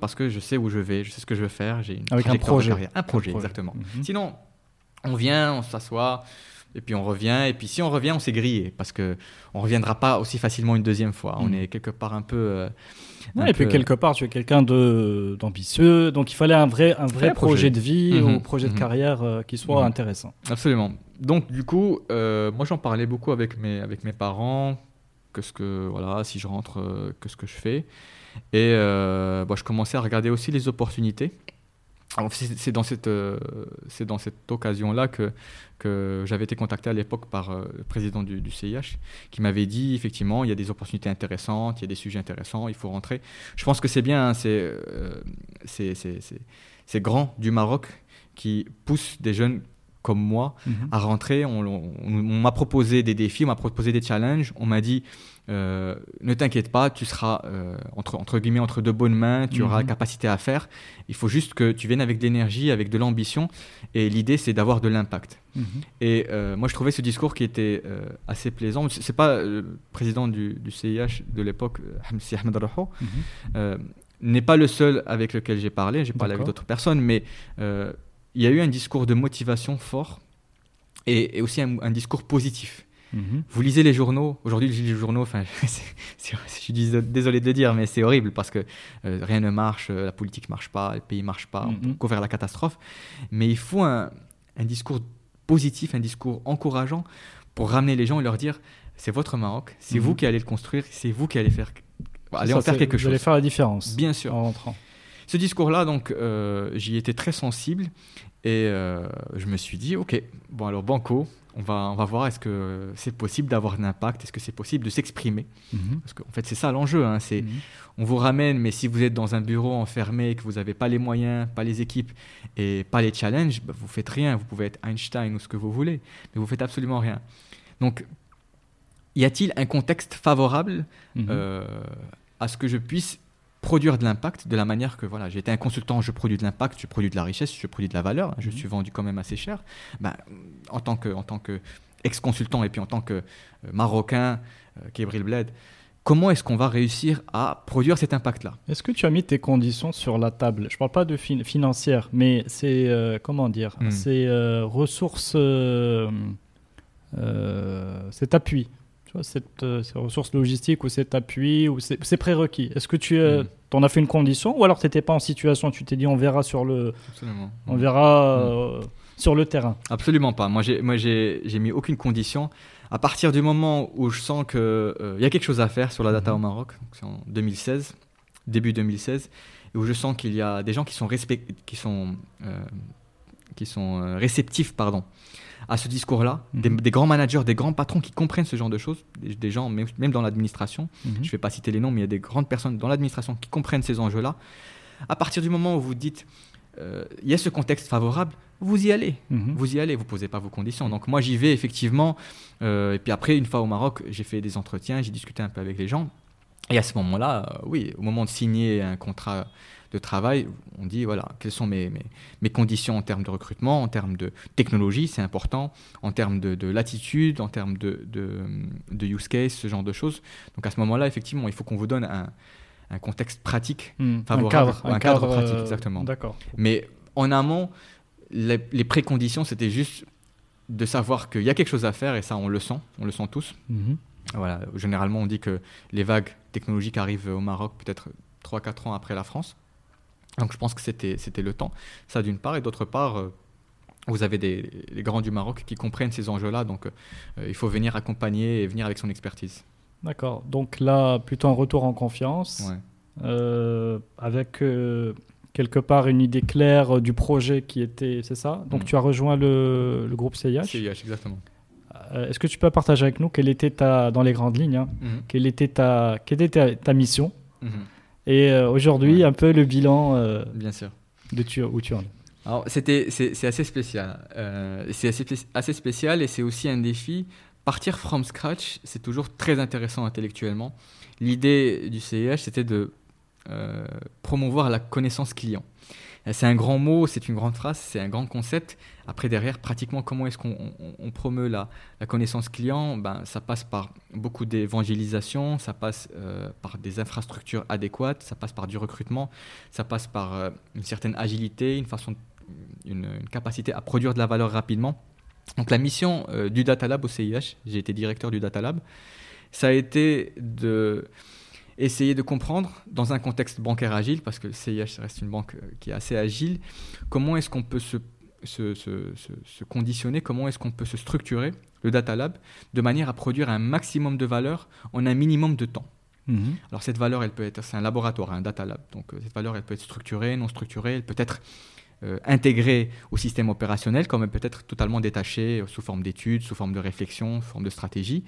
parce que je sais où je vais, je sais ce que je veux faire, j'ai une Avec un projet. Un projet, exactement. Sinon, on vient, on s'assoit, et puis on revient. Et puis si on revient, on s'est grillé parce que on reviendra pas aussi facilement une deuxième fois. On mm. est quelque part un peu. Euh, et puis quelque part, tu es quelqu'un de d'ambitieux, donc il fallait un vrai un vrai projet. de vie ou mm-hmm. projet de mm-hmm. carrière euh, qui soit mm-hmm. intéressant. Absolument. Donc du coup, euh, moi j'en parlais beaucoup avec mes avec mes parents. Que ce que voilà, si je rentre, que ce que je fais. Et bah, je commençais à regarder aussi les opportunités c'est dans cette, euh, c'est dans cette occasion-là que, que j'avais été contacté à l'époque par euh, le président du, CIH qui m'avait dit effectivement il y a des opportunités intéressantes, il y a des sujets intéressants, il faut rentrer. Je pense que c'est bien, hein, euh, c'est, c'est, grand du Maroc qui pousse des jeunes comme moi mhm. à rentrer. On, on m'a proposé des défis, on m'a proposé des challenges, on m'a dit euh, ne t'inquiète pas, tu seras euh, entre, entre guillemets entre de bonnes mains, tu auras la mhm. capacité à faire. Il faut juste que tu viennes avec de l'énergie, avec de l'ambition. Et l'idée, c'est d'avoir de l'impact. Mhm. Et euh, moi, je trouvais ce discours qui était assez plaisant. C'est pas le président du, CIH de l'époque, Hamsi Ahmed Raho, mhm. n'est pas le seul avec lequel j'ai parlé. J'ai parlé avec d'autres personnes, mais il y a eu un discours de motivation fort et, aussi un discours positif. Mhm. Vous lisez les journaux. Aujourd'hui, je lis les journaux. Enfin, je suis désolé de le dire, mais c'est horrible parce que euh, rien ne marche, euh, la politique marche pas, le pays marche pas, on peut mhm. vers la catastrophe. Mais il faut un, discours positif, un discours encourageant pour ramener les gens et leur dire c'est votre Maroc, c'est vous mhm. qui allez le construire, c'est vous qui allez faire, allez en faire quelque chose. Vous allez faire la différence. Bien sûr. En rentrant. Ce discours-là, donc, euh, j'y étais très sensible Et euh, je me suis dit, ok, bon alors Banco, on va, on va voir est-ce que c'est possible d'avoir un impact, est-ce que c'est possible de s'exprimer? Mhm. Parce qu'en fait, c'est ça l'enjeu. Hein, c'est, mhm. On vous ramène, mais si vous êtes dans un bureau enfermé, que vous n'avez pas les moyens, pas les équipes et pas les challenges, bah, vous faites rien. Vous pouvez être Einstein ou ce que vous voulez, mais vous faites absolument rien. Donc, y a-t-il un contexte favorable mhm. euh, à ce que je puisse produire de l'impact de la manière que voilà, j'étais un consultant, je produis de l'impact, je produis de la richesse, je produis de la valeur, je mhm. suis vendu quand même assez cher. Ben, en tant que, en tant que ex-consultant et puis en tant que euh, Marocain, euh, Kébril Bled, comment est-ce qu'on va réussir à produire cet impact-là? Est-ce que tu as mis tes conditions sur la table? Je ne parle pas de fin financière, mais c'est, euh, comment dire, hmm. c'est ressources, cet appui cette, euh, ces ressources logistiques ou cet appui ou ces, prérequis Est-ce que tu euh, mm. en as fait une condition ou alors tu n'étais pas en situation Tu t'es dit on verra sur le, On verra mm. euh, sur le terrain? Absolument pas. Moi, j'ai, moi, j'ai, mis aucune condition. À partir du moment où je sens qu'il il y a quelque chose à faire sur la data mm-hmm. au Maroc, c'est en 2016, début 2016, et où je sens qu'il y a des gens qui sont, qui sont, qui sont réceptifs pardon, à ce discours-là, mhm. des, grands managers, des grands patrons qui comprennent ce genre de choses, des, gens même, dans l'administration, mhm. je ne vais pas citer les noms, mais il y a des grandes personnes dans l'administration qui comprennent ces enjeux-là. À partir du moment où vous dites, euh, il y a ce contexte favorable, vous y allez, mhm. vous y allez, vous posez pas vos conditions. Donc moi j'y vais effectivement, euh, et puis après une fois au Maroc, j'ai fait des entretiens, j'ai discuté un peu avec les gens, et à ce moment-là, euh, oui, au moment de signer un contrat de travail, on dit voilà, quelles sont mes, mes, conditions en termes de recrutement, en termes de technologie, c'est important, en termes de, latitude, en termes de, de, use case, ce genre de choses. Donc à ce moment-là, effectivement, il faut qu'on vous donne un, un contexte pratique hmm, favorable. Un cadre, pratique, euh, exactement. D'accord. Mais en amont, les, préconditions, c'était juste de savoir qu'il y a quelque chose à faire, et ça, on le sent, on le sent tous. Mhm. Voilà, généralement, on dit que les vagues technologiques arrivent au Maroc peut-être 3-4 ans après la France. Donc je pense que c'était, le temps. Ça d'une part. Et d'autre part, euh, vous avez des, les grands du Maroc qui comprennent ces enjeux-là. Donc euh, il faut venir accompagner et venir avec son expertise. D'accord. Donc là, plutôt un retour en confiance. Euh, avec quelque part une idée claire du projet qui était, c'est ça? Donc mm. tu as rejoint le, le groupe CIH CIH, exactement. Est-ce que tu peux partager avec nous quelle était ta, dans les grandes lignes, hein, mm-hmm. quelle était ta, quelle était ta, mission? Mm-hmm. Et euh, aujourd'hui, un peu le bilan euh, Bien sûr. de tu, où tu en es. Alors, c'était, c'est, assez spécial. Euh, c'est assez, assez, spécial et c'est aussi un défi. Partir from scratch, c'est toujours très intéressant intellectuellement. L'idée du CIH, c'était de promouvoir la connaissance client. C'est un grand mot, c'est une grande phrase, c'est un grand concept. Après, derrière, pratiquement, comment est-ce qu'on promeut la, connaissance client? Ben, Ça passe par beaucoup d'évangélisation, ça passe euh, par des infrastructures adéquates, ça passe par du recrutement, ça passe par euh, une certaine agilité, une, façon, une, capacité à produire de la valeur rapidement. Donc la mission euh, du Data Lab au CIH, j'ai été directeur du Data Lab, ça a été de essayer de comprendre, dans un contexte bancaire agile, parce que le CIH reste une banque euh, qui est assez agile, comment est-ce qu'on peut se, se, se, conditionner, comment est-ce qu'on peut se structurer, le Data Lab, de manière à produire un maximum de valeur en un minimum de temps. Mhm. Alors cette valeur, elle peut être, c'est un laboratoire, un data lab. Donc euh, cette valeur, elle peut être structurée, non structurée, elle peut être euh, intégrée au système opérationnel, comme elle peut être totalement détachée sous forme d'études, sous forme de réflexion, sous forme de stratégie.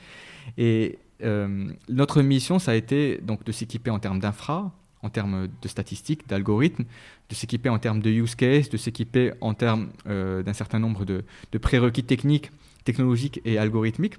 Et euh, notre mission, ça a été donc de s'équiper en termes d'infra, en termes de statistiques, d'algorithmes, de s'équiper en termes de use case, de s'équiper en termes euh, d'un certain nombre de, prérequis techniques, technologiques et algorithmiques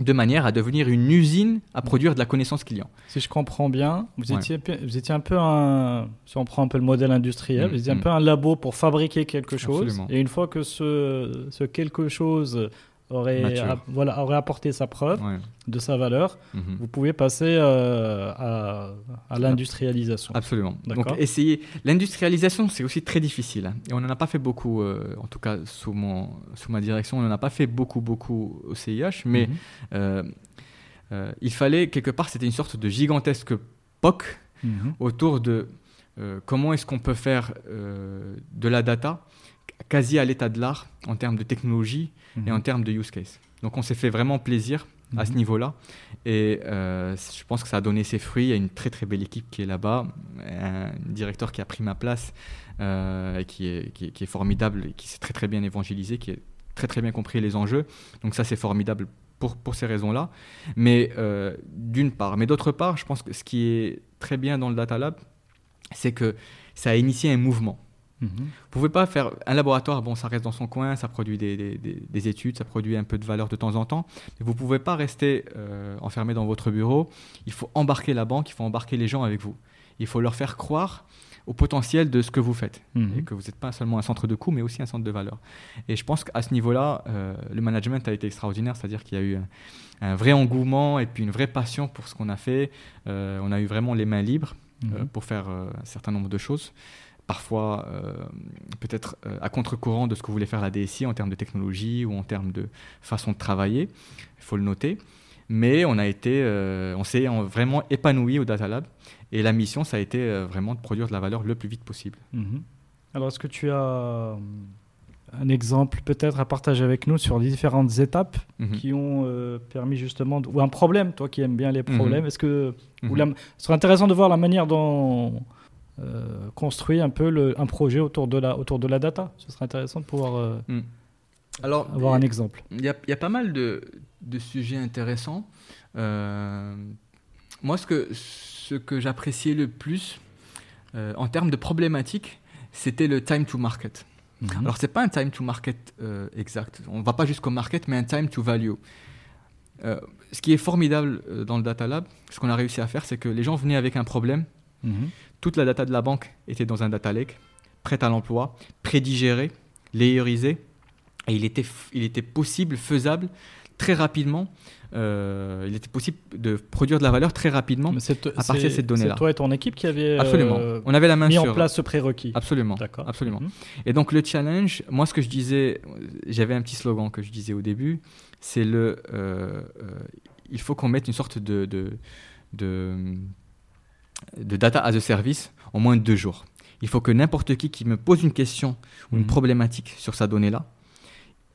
de manière à devenir une usine à produire de la connaissance client. Si je comprends bien, vous étiez, vous étiez un peu un, si on prend un peu le modèle industriel, mm, vous étiez un mm. peu un labo pour fabriquer quelque chose. Et une fois que ce, ce quelque chose aurait, voilà, aurait apporté sa preuve de sa valeur, mhm. vous pouvez passer euh, à, à l'industrialisation. Absolument. Donc essayer. L'industrialisation, c'est aussi très difficile. Hein. Et on n'en a pas fait beaucoup, euh, en tout cas sous, mon, sous ma direction, on n'en a pas fait beaucoup, beaucoup au CIH, mais mhm. euh, il fallait, quelque part, c'était une sorte de gigantesque POC mhm. autour de comment est-ce qu'on peut faire de la data quasi à l'état de l'art en termes de technologie et en mhm. termes de use case. Donc on s'est fait vraiment plaisir à ce mhm. niveau-là. Et je pense que ça a donné ses fruits. Il y a une très très belle équipe qui est là-bas, un directeur qui a pris ma place, et qui, est, qui, qui est formidable, et qui s'est très très bien évangélisé, qui a très très bien compris les enjeux. Donc ça c'est formidable pour, pour, ces raisons-là. Mais d'une part. Mais d'autre part, je pense que ce qui est très bien dans le Data Lab, c'est que ça a initié un mouvement. Mhm. Vous ne pouvez pas faire un laboratoire, bon, ça reste dans son coin, ça produit des, des, études, ça produit un peu de valeur de temps en temps, mais vous ne pouvez pas rester euh, enfermé dans votre bureau. Il faut embarquer la banque, il faut embarquer les gens avec vous. Il faut leur faire croire au potentiel de ce que vous faites mhm. et que vous n'êtes pas seulement un centre de coût, mais aussi un centre de valeur. Et je pense qu'à ce niveau-là, euh, le management a été extraordinaire, c'est-à-dire qu'il y a eu un, vrai engouement et puis une vraie passion pour ce qu'on a fait. Euh, on a eu vraiment les mains libres. Mhm. pour faire un certain nombre de choses parfois euh, peut-être euh, à contre-courant de ce que voulait faire la DSI en termes de technologie ou en termes de façon de travailler, il faut le noter. Mais on a été, euh, on s'est vraiment épanoui au Data Lab et la mission, ça a été vraiment de produire de la valeur le plus vite possible. Mhm. Alors, est-ce que tu as un exemple peut-être à partager avec nous sur les différentes étapes mhm. qui ont permis justement, ou un problème, toi qui aimes bien les mhm. problèmes, est-ce que, ce serait intéressant de voir la manière dont euh, construit un peu le, un projet autour de, la, autour de la data. Ce serait intéressant de pouvoir euh, hmm. Alors, avoir un exemple. Il y, y, a pas mal de, de sujets intéressants. Euh, moi, ce que, ce que j'appréciais le plus en termes de problématiques, c'était le time to market. Mhm. Alors, ce n'est pas un time to market exact. On ne va pas jusqu'au market, mais un time to value. ce qui est formidable dans le Data Lab, ce qu'on a réussi à faire, c'est que les gens venaient avec un problème. Mhm. Toute la data de la banque était dans un data lake, prête à l'emploi, prédigérée, layerisée, et il était, il était possible, faisable, très rapidement, euh, il était possible de produire de la valeur très rapidement à partir de cette donnée-là. C'est toi et ton équipe qui avez absolument. Euh, On avait la main mis en place ce prérequis. Absolument. D'accord. Absolument. Mhm. Et donc le challenge, moi ce que je disais, j'avais un petit slogan que je disais au début, c'est le, euh, il faut qu'on mette une sorte de, de, de de data as a service en moins de deux jours. Il faut que n'importe qui qui me pose une question ou une mhm. problématique sur sa donnée-là,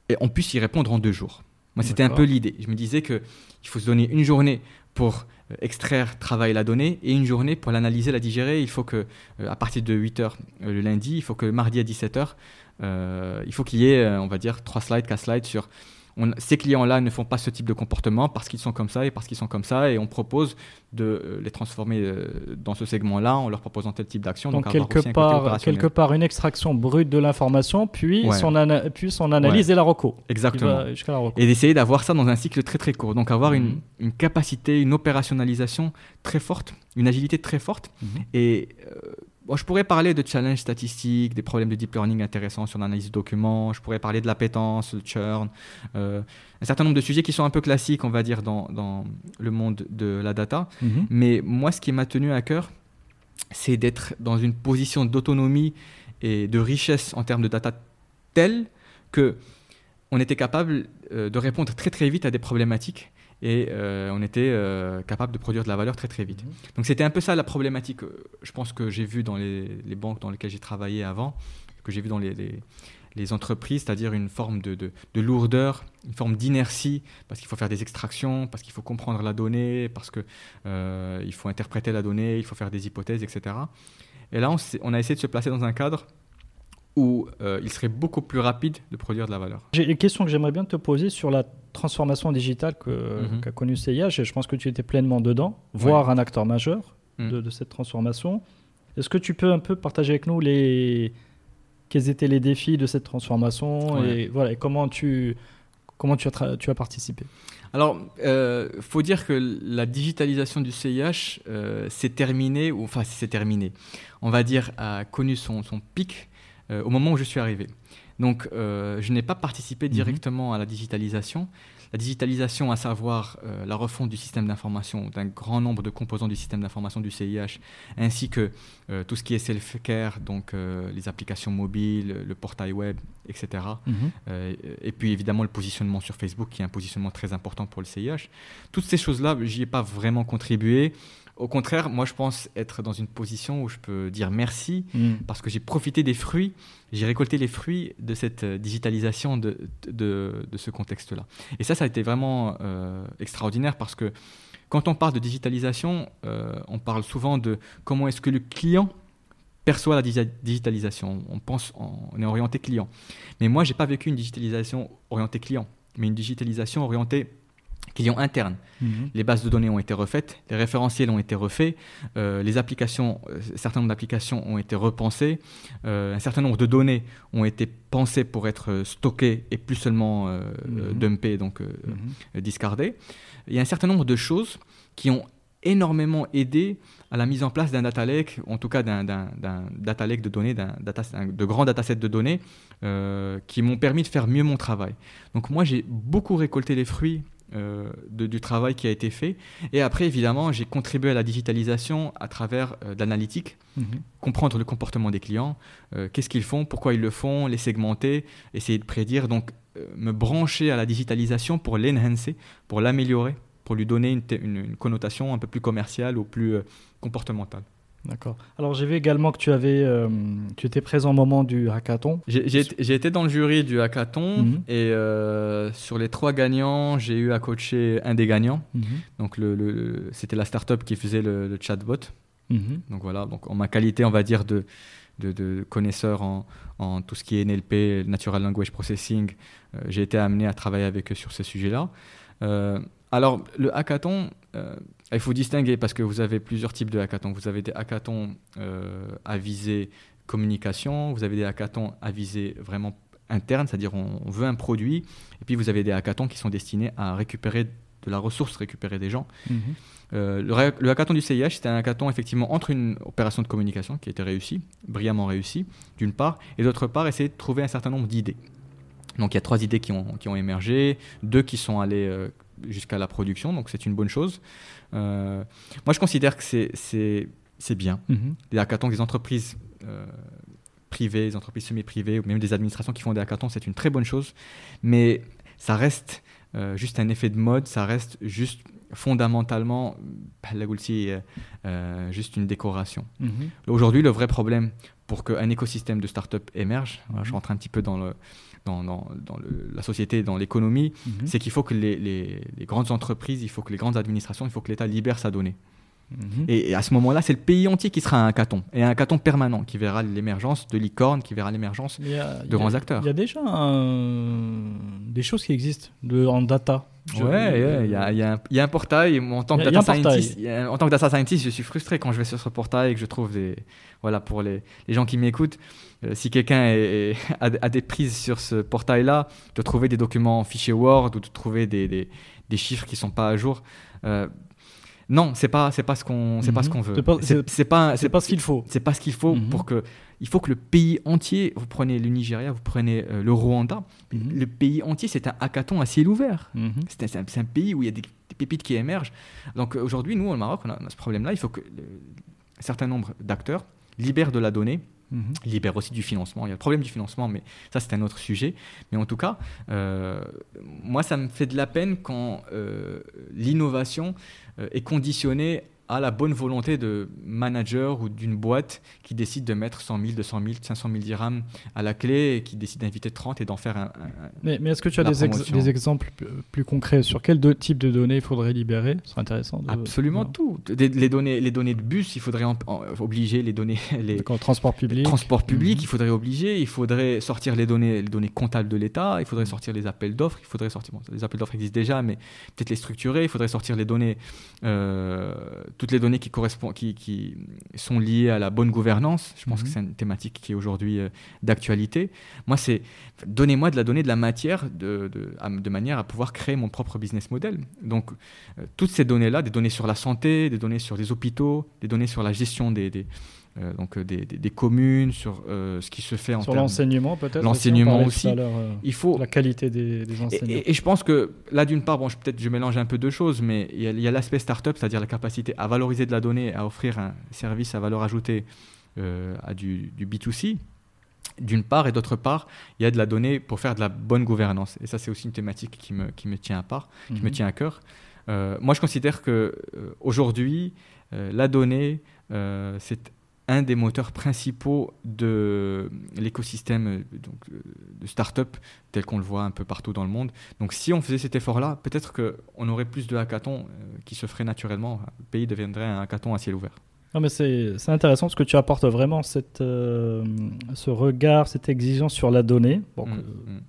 et on puisse y répondre en deux jours. Moi, c'était un peu l'idée. Je me disais qu'il faut se donner une journée pour euh, extraire, travailler la donnée et une journée pour l'analyser, la digérer. Il faut que, euh, à partir de 8 h euh, le lundi, il faut que mardi à 17 h il faut qu'il y ait, on va dire, trois slides, quatre slides sur ces clients-là ne font pas ce type de comportement parce qu'ils sont comme ça et parce qu'ils sont comme ça, et on propose de euh, les transformer euh, dans ce segment-là en leur proposant tel type d'action. Donc, quelque, part, quelque part, une extraction brute de l'information, puis, son puis son analyse et la reco. Exactement. Et d'essayer d'avoir ça dans un cycle très très court. Donc avoir une, mhm. capacité, une opérationnalisation très forte, une agilité très forte. Mhm. Et euh, je pourrais parler de challenges statistiques, des problèmes de deep learning intéressants sur l'analyse de documents, je pourrais parler de l'appétence, le churn, euh, un certain nombre de sujets qui sont un peu classiques, on va dire, dans, dans le monde de la data. Mhm. Mais moi, ce qui m'a tenu à cœur, c'est d'être dans une position d'autonomie et de richesse en termes de data telle que on était capable euh, de répondre très très vite à des problématiques et euh, on était euh, capable de produire de la valeur très très vite. Mhm. Donc c'était un peu ça la problématique, euh, je pense que j'ai vu dans les, banques dans lesquelles j'ai travaillé avant, que j'ai vu dans les, les, entreprises, c'est-à-dire une forme de, de, lourdeur, une forme d'inertie, parce qu'il faut faire des extractions, parce qu'il faut comprendre la donnée, parce qu'il il faut interpréter la donnée, il faut faire des hypothèses, etc. Et là, on, on a essayé de se placer dans un cadre où il serait beaucoup plus rapide de produire de la valeur. J'ai une question que j'aimerais bien te poser sur la transformation digitale mhm. qu'a connu CIH, et je pense que tu étais pleinement dedans, voire un acteur majeur mhm. de, cette transformation. Est-ce que tu peux un peu partager avec nous les quels étaient les défis de cette transformation et voilà comment tu comment tu as tu as participé? Alors, il euh, faut dire que la digitalisation du CIH euh, s'est terminée, ou enfin c'est terminé, on va dire, a connu son, son pic euh, au moment où je suis arrivé. Donc, euh, je n'ai pas participé mhm. directement à la digitalisation. La digitalisation, à savoir euh, la refonte du système d'information, d'un grand nombre de composants du système d'information du CIH, ainsi que euh, tout ce qui est self-care, donc les applications mobiles, le portail web, etc. Mhm. et puis évidemment le positionnement sur Facebook, qui est un positionnement très important pour le CIH. Toutes ces choses-là, j'y ai pas vraiment contribué. Au contraire, moi je pense être dans une position où je peux dire merci mm. parce que j'ai profité des fruits, j'ai récolté les fruits de cette euh, digitalisation de, de, ce contexte-là. Et ça, ça a été vraiment euh, extraordinaire parce que Quand on parle de digitalisation, on parle souvent de comment est-ce que le client perçoit la digitalisation. On pense, on est orienté client. Mais moi, j'ai pas vécu une digitalisation orientée client, mais une digitalisation orientée client interne. Mhm. Les bases de données ont été refaites, les référentiels ont été refaits, euh, les applications, euh, un certain nombre d'applications ont été repensées, euh, un certain nombre de données ont été pensées pour être stockées et plus seulement mhm. dumpées, donc mhm. discardées. Il y a un certain nombre de choses qui ont énormément aidé à la mise en place d'un data lake, en tout cas d'un data lake de données, d'un de grands datasets de données, qui m'ont permis de faire mieux mon travail. Donc moi, j'ai beaucoup récolté les fruits euh, du travail qui a été fait. Et après, évidemment, j'ai contribué à la digitalisation à travers euh, de l'analytique, mhm. comprendre le comportement des clients, euh, qu'est-ce qu'ils font, pourquoi ils le font, les segmenter, essayer de prédire. Donc, me brancher à la digitalisation pour l'enhancer, pour l'améliorer, pour lui donner une, une, connotation un peu plus commerciale ou plus comportementale. D'accord. Alors j'ai vu également que tu avais, euh, tu étais présent au moment du hackathon. J'ai été dans le jury du hackathon mhm. et euh, sur les trois gagnants, j'ai eu à coacher un des gagnants. Mhm. Donc le, c'était la startup qui faisait le, chatbot. Mhm. Donc voilà, donc en ma qualité, on va dire de, de, connaisseur en, en, tout ce qui est NLP, Natural Language Processing, euh, j'ai été amené à travailler avec eux sur ce sujet-là. alors le hackathon il faut distinguer parce que vous avez plusieurs types de hackathons. Vous avez des hackathons euh, à visée communication, vous avez des hackathons à visée vraiment interne, c'est-à-dire on, veut un produit, et puis vous avez des hackathons qui sont destinés à récupérer de la ressource, récupérer des gens. Mhm. Euh, le, hackathon du CIH, c'était un hackathon effectivement entre une opération de communication qui a été réussie, brillamment réussie, d'une part, et d'autre part, essayer de trouver un certain nombre d'idées. Donc il y a trois idées qui ont, qui ont émergé, deux qui sont allées euh, jusqu'à la production, donc c'est une bonne chose. Euh, moi, je considère que c'est bien. Mhm. Les hackathons des entreprises euh, privées, des entreprises semi-privées, ou même des administrations qui font des hackathons, c'est une très bonne chose. Mais ça reste euh, juste un effet de mode, ça reste juste fondamentalement juste une décoration. Mhm. Aujourd'hui, le vrai problème pour qu'un écosystème de start-up émerge, je rentre un petit peu dans le, dans, dans, la société, dans l'économie, mhm. c'est qu'il faut que les, les, grandes entreprises, il faut que les grandes administrations, il faut que l'État libère sa donnée. Mhm. Et, à ce moment-là, c'est le pays entier qui sera un hackathon, et un hackathon permanent, qui verra l'émergence de licornes, qui verra l'émergence de grands acteurs. Il y a déjà des choses qui existent de, en data. ouais, il y, a, y, a un portail. En tant, que data scientist, en tant que data scientist, je suis frustré quand je vais sur ce portail et que je trouve des. Voilà, pour les, les gens qui m'écoutent, euh, si quelqu'un a, des prises sur ce portail-là, de trouver des documents en fichier Word ou de trouver des, des, des chiffres qui ne sont pas à jour. Euh, non, c'est pas c'est pas ce qu'on c'est pas ce mhm. qu'on veut. C'est pas c'est pas, ce qu'il faut. C'est pas ce qu'il faut mhm. pour que il faut que le pays entier, vous prenez le Nigeria, vous prenez euh, le Rwanda, mhm. le pays entier c'est un hackathon à ciel ouvert. C'est un, un, pays où il y a des, pépites qui émergent. Donc aujourd'hui nous au Maroc on a, ce problème-là, il faut que un certain nombre d'acteurs libèrent de la donnée Mhm. libère aussi du financement. Il y a le problème du financement, mais ça, c'est un autre sujet. Mais en tout cas, euh, moi, ça me fait de la peine quand euh, l'innovation euh, est conditionnée à la bonne volonté de manager ou d'une boîte qui décide de mettre 100 000, 200 000, 500 000 dirhams à la clé et qui décide d'inviter 30 et d'en faire un. mais, mais est-ce que tu as des, des, exemples plus concrets sur quel type de données il faudrait libérer? Ce serait intéressant. Absolument tout. les, données, les données de bus, il faudrait obliger les données. Les transport public. Transport public, mhm. il faudrait obliger. Il faudrait sortir les données, les données comptables de l'État. Il faudrait sortir les appels d'offres. Il faudrait sortir. les appels d'offres existent déjà, mais peut-être les structurer. Il faudrait sortir les données. Euh, toutes les données qui, correspondent, qui, qui, sont liées à la bonne gouvernance. Je pense que mhm. c'est une thématique qui est aujourd'hui euh, d'actualité. Moi, c'est donnez-moi de la donnée, de la matière, de, de, de, manière à pouvoir créer mon propre business model. Donc, euh, toutes ces données-là, des données sur la santé, des données sur les hôpitaux, des données sur la gestion des, des euh, donc des, des, communes, sur ce qui se fait en sur l'enseignement peut-être. L'enseignement aussi. il faut la qualité des, des enseignants. Et, je pense que là, d'une part, bon, peut-être je mélange un peu deux choses, mais il y a, a l'aspect startup, c'est-à-dire la capacité à valoriser de la donnée, à offrir un service à valeur ajoutée à du, du B2C d'une part, et d'autre part, il y a de la donnée pour faire de la bonne gouvernance. Et ça, c'est aussi une thématique qui me, qui me tient à part, qui me mhm. tient à cœur. Euh, moi, je considère que euh, aujourd'hui, euh, la donnée, c'est un des moteurs principaux de l'écosystème de start-up tel qu'on le voit un peu partout dans le monde. Donc si on faisait cet effort-là, peut-être qu'on aurait plus de hackathons qui se feraient naturellement. Le pays deviendrait un hackathon à ciel ouvert. Non, mais c'est important parce que tu apportes vraiment cette, ce regard, cette exigence sur la donnée. Mmh, mmh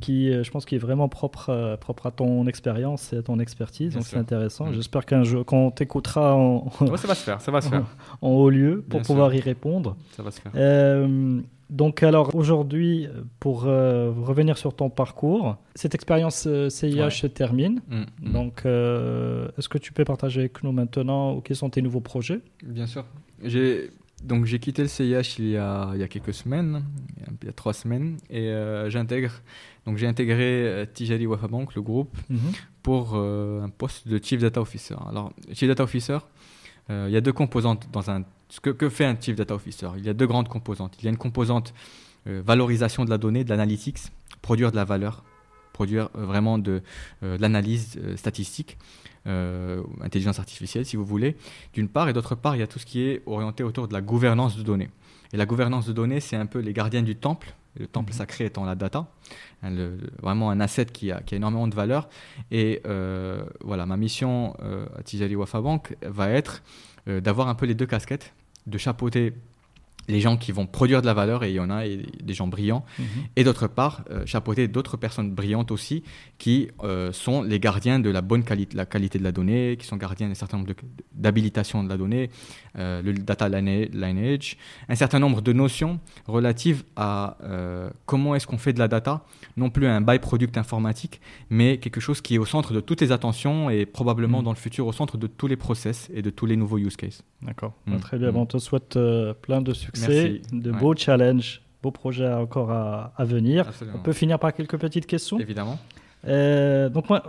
qui, euh, je pense, qui est vraiment propre, euh, propre à ton expérience et à ton expertise. donc c'est intéressant. Mm. J'espère qu'un jour, quand t'écoutera en, ça va se faire, ça va se faire. en, haut lieu pour pouvoir y répondre. Ça va se faire. Euh, donc alors aujourd'hui, pour revenir sur ton parcours, cette expérience CIH se termine. Mm, mm. Donc est-ce que tu peux partager avec nous maintenant quels sont tes nouveaux projets? Bien sûr. J'ai donc j'ai quitté le CIH il y a, il y a quelques semaines, il y a trois semaines, et j'intègre donc j'ai intégré euh, Tijali Wafa Bank, le groupe, mhm. pour euh, un poste de Chief Data Officer. Alors, Chief Data Officer, euh, il y a deux composantes dans un. Ce que, que, fait un Chief Data Officer Il y a deux grandes composantes. Il y a une composante valorisation de la donnée, de l'analytics, produire de la valeur, produire vraiment de, de l'analyse statistique, intelligence artificielle si vous voulez, d'une part, et d'autre part, il y a tout ce qui est orienté autour de la gouvernance de données. Et la gouvernance de données, c'est un peu les gardiens du temple le temple mhm. sacré étant la data, hein, vraiment un asset qui a, énormément de valeur. Et euh, voilà, ma mission euh, à Tijali Wafa Bank va être euh, d'avoir un peu les deux casquettes, de chapeauter les gens qui vont produire de la valeur, et il y en a des gens brillants, mhm. et d'autre part, euh, chapeauter d'autres personnes brillantes aussi, qui euh, sont les gardiens de la bonne qualité, la qualité de la donnée, qui sont gardiens d'un certain nombre d'habilitation de, la donnée, euh, le data lineage, un certain nombre de notions relatives à comment est-ce qu'on fait de la data, non plus un byproduct informatique, mais quelque chose qui est au centre de toutes les attentions et probablement mhm. dans le futur au centre de tous les process et de tous les nouveaux use cases. D'accord, mm. très bien. On te souhaite plein de succès de beaux challenges, beaux projets encore à, venir. On peut finir par quelques petites questions Évidemment. Euh, donc moi,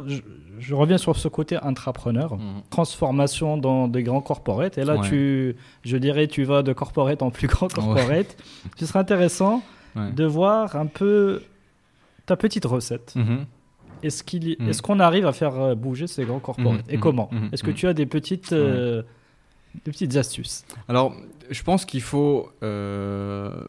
je, reviens sur ce côté intrapreneur, mhm. transformation dans des grands corporates. Et là, tu, je dirais, tu vas de corporate en plus grand corporate. Ce serait intéressant de voir un peu ta petite recette. Mhm. Est-ce mhm. est-ce qu'on arrive à faire bouger ces grands corporates? Et comment? Est-ce que tu as des petites, euh, des petites astuces Alors, je pense qu'il faut. Il euh,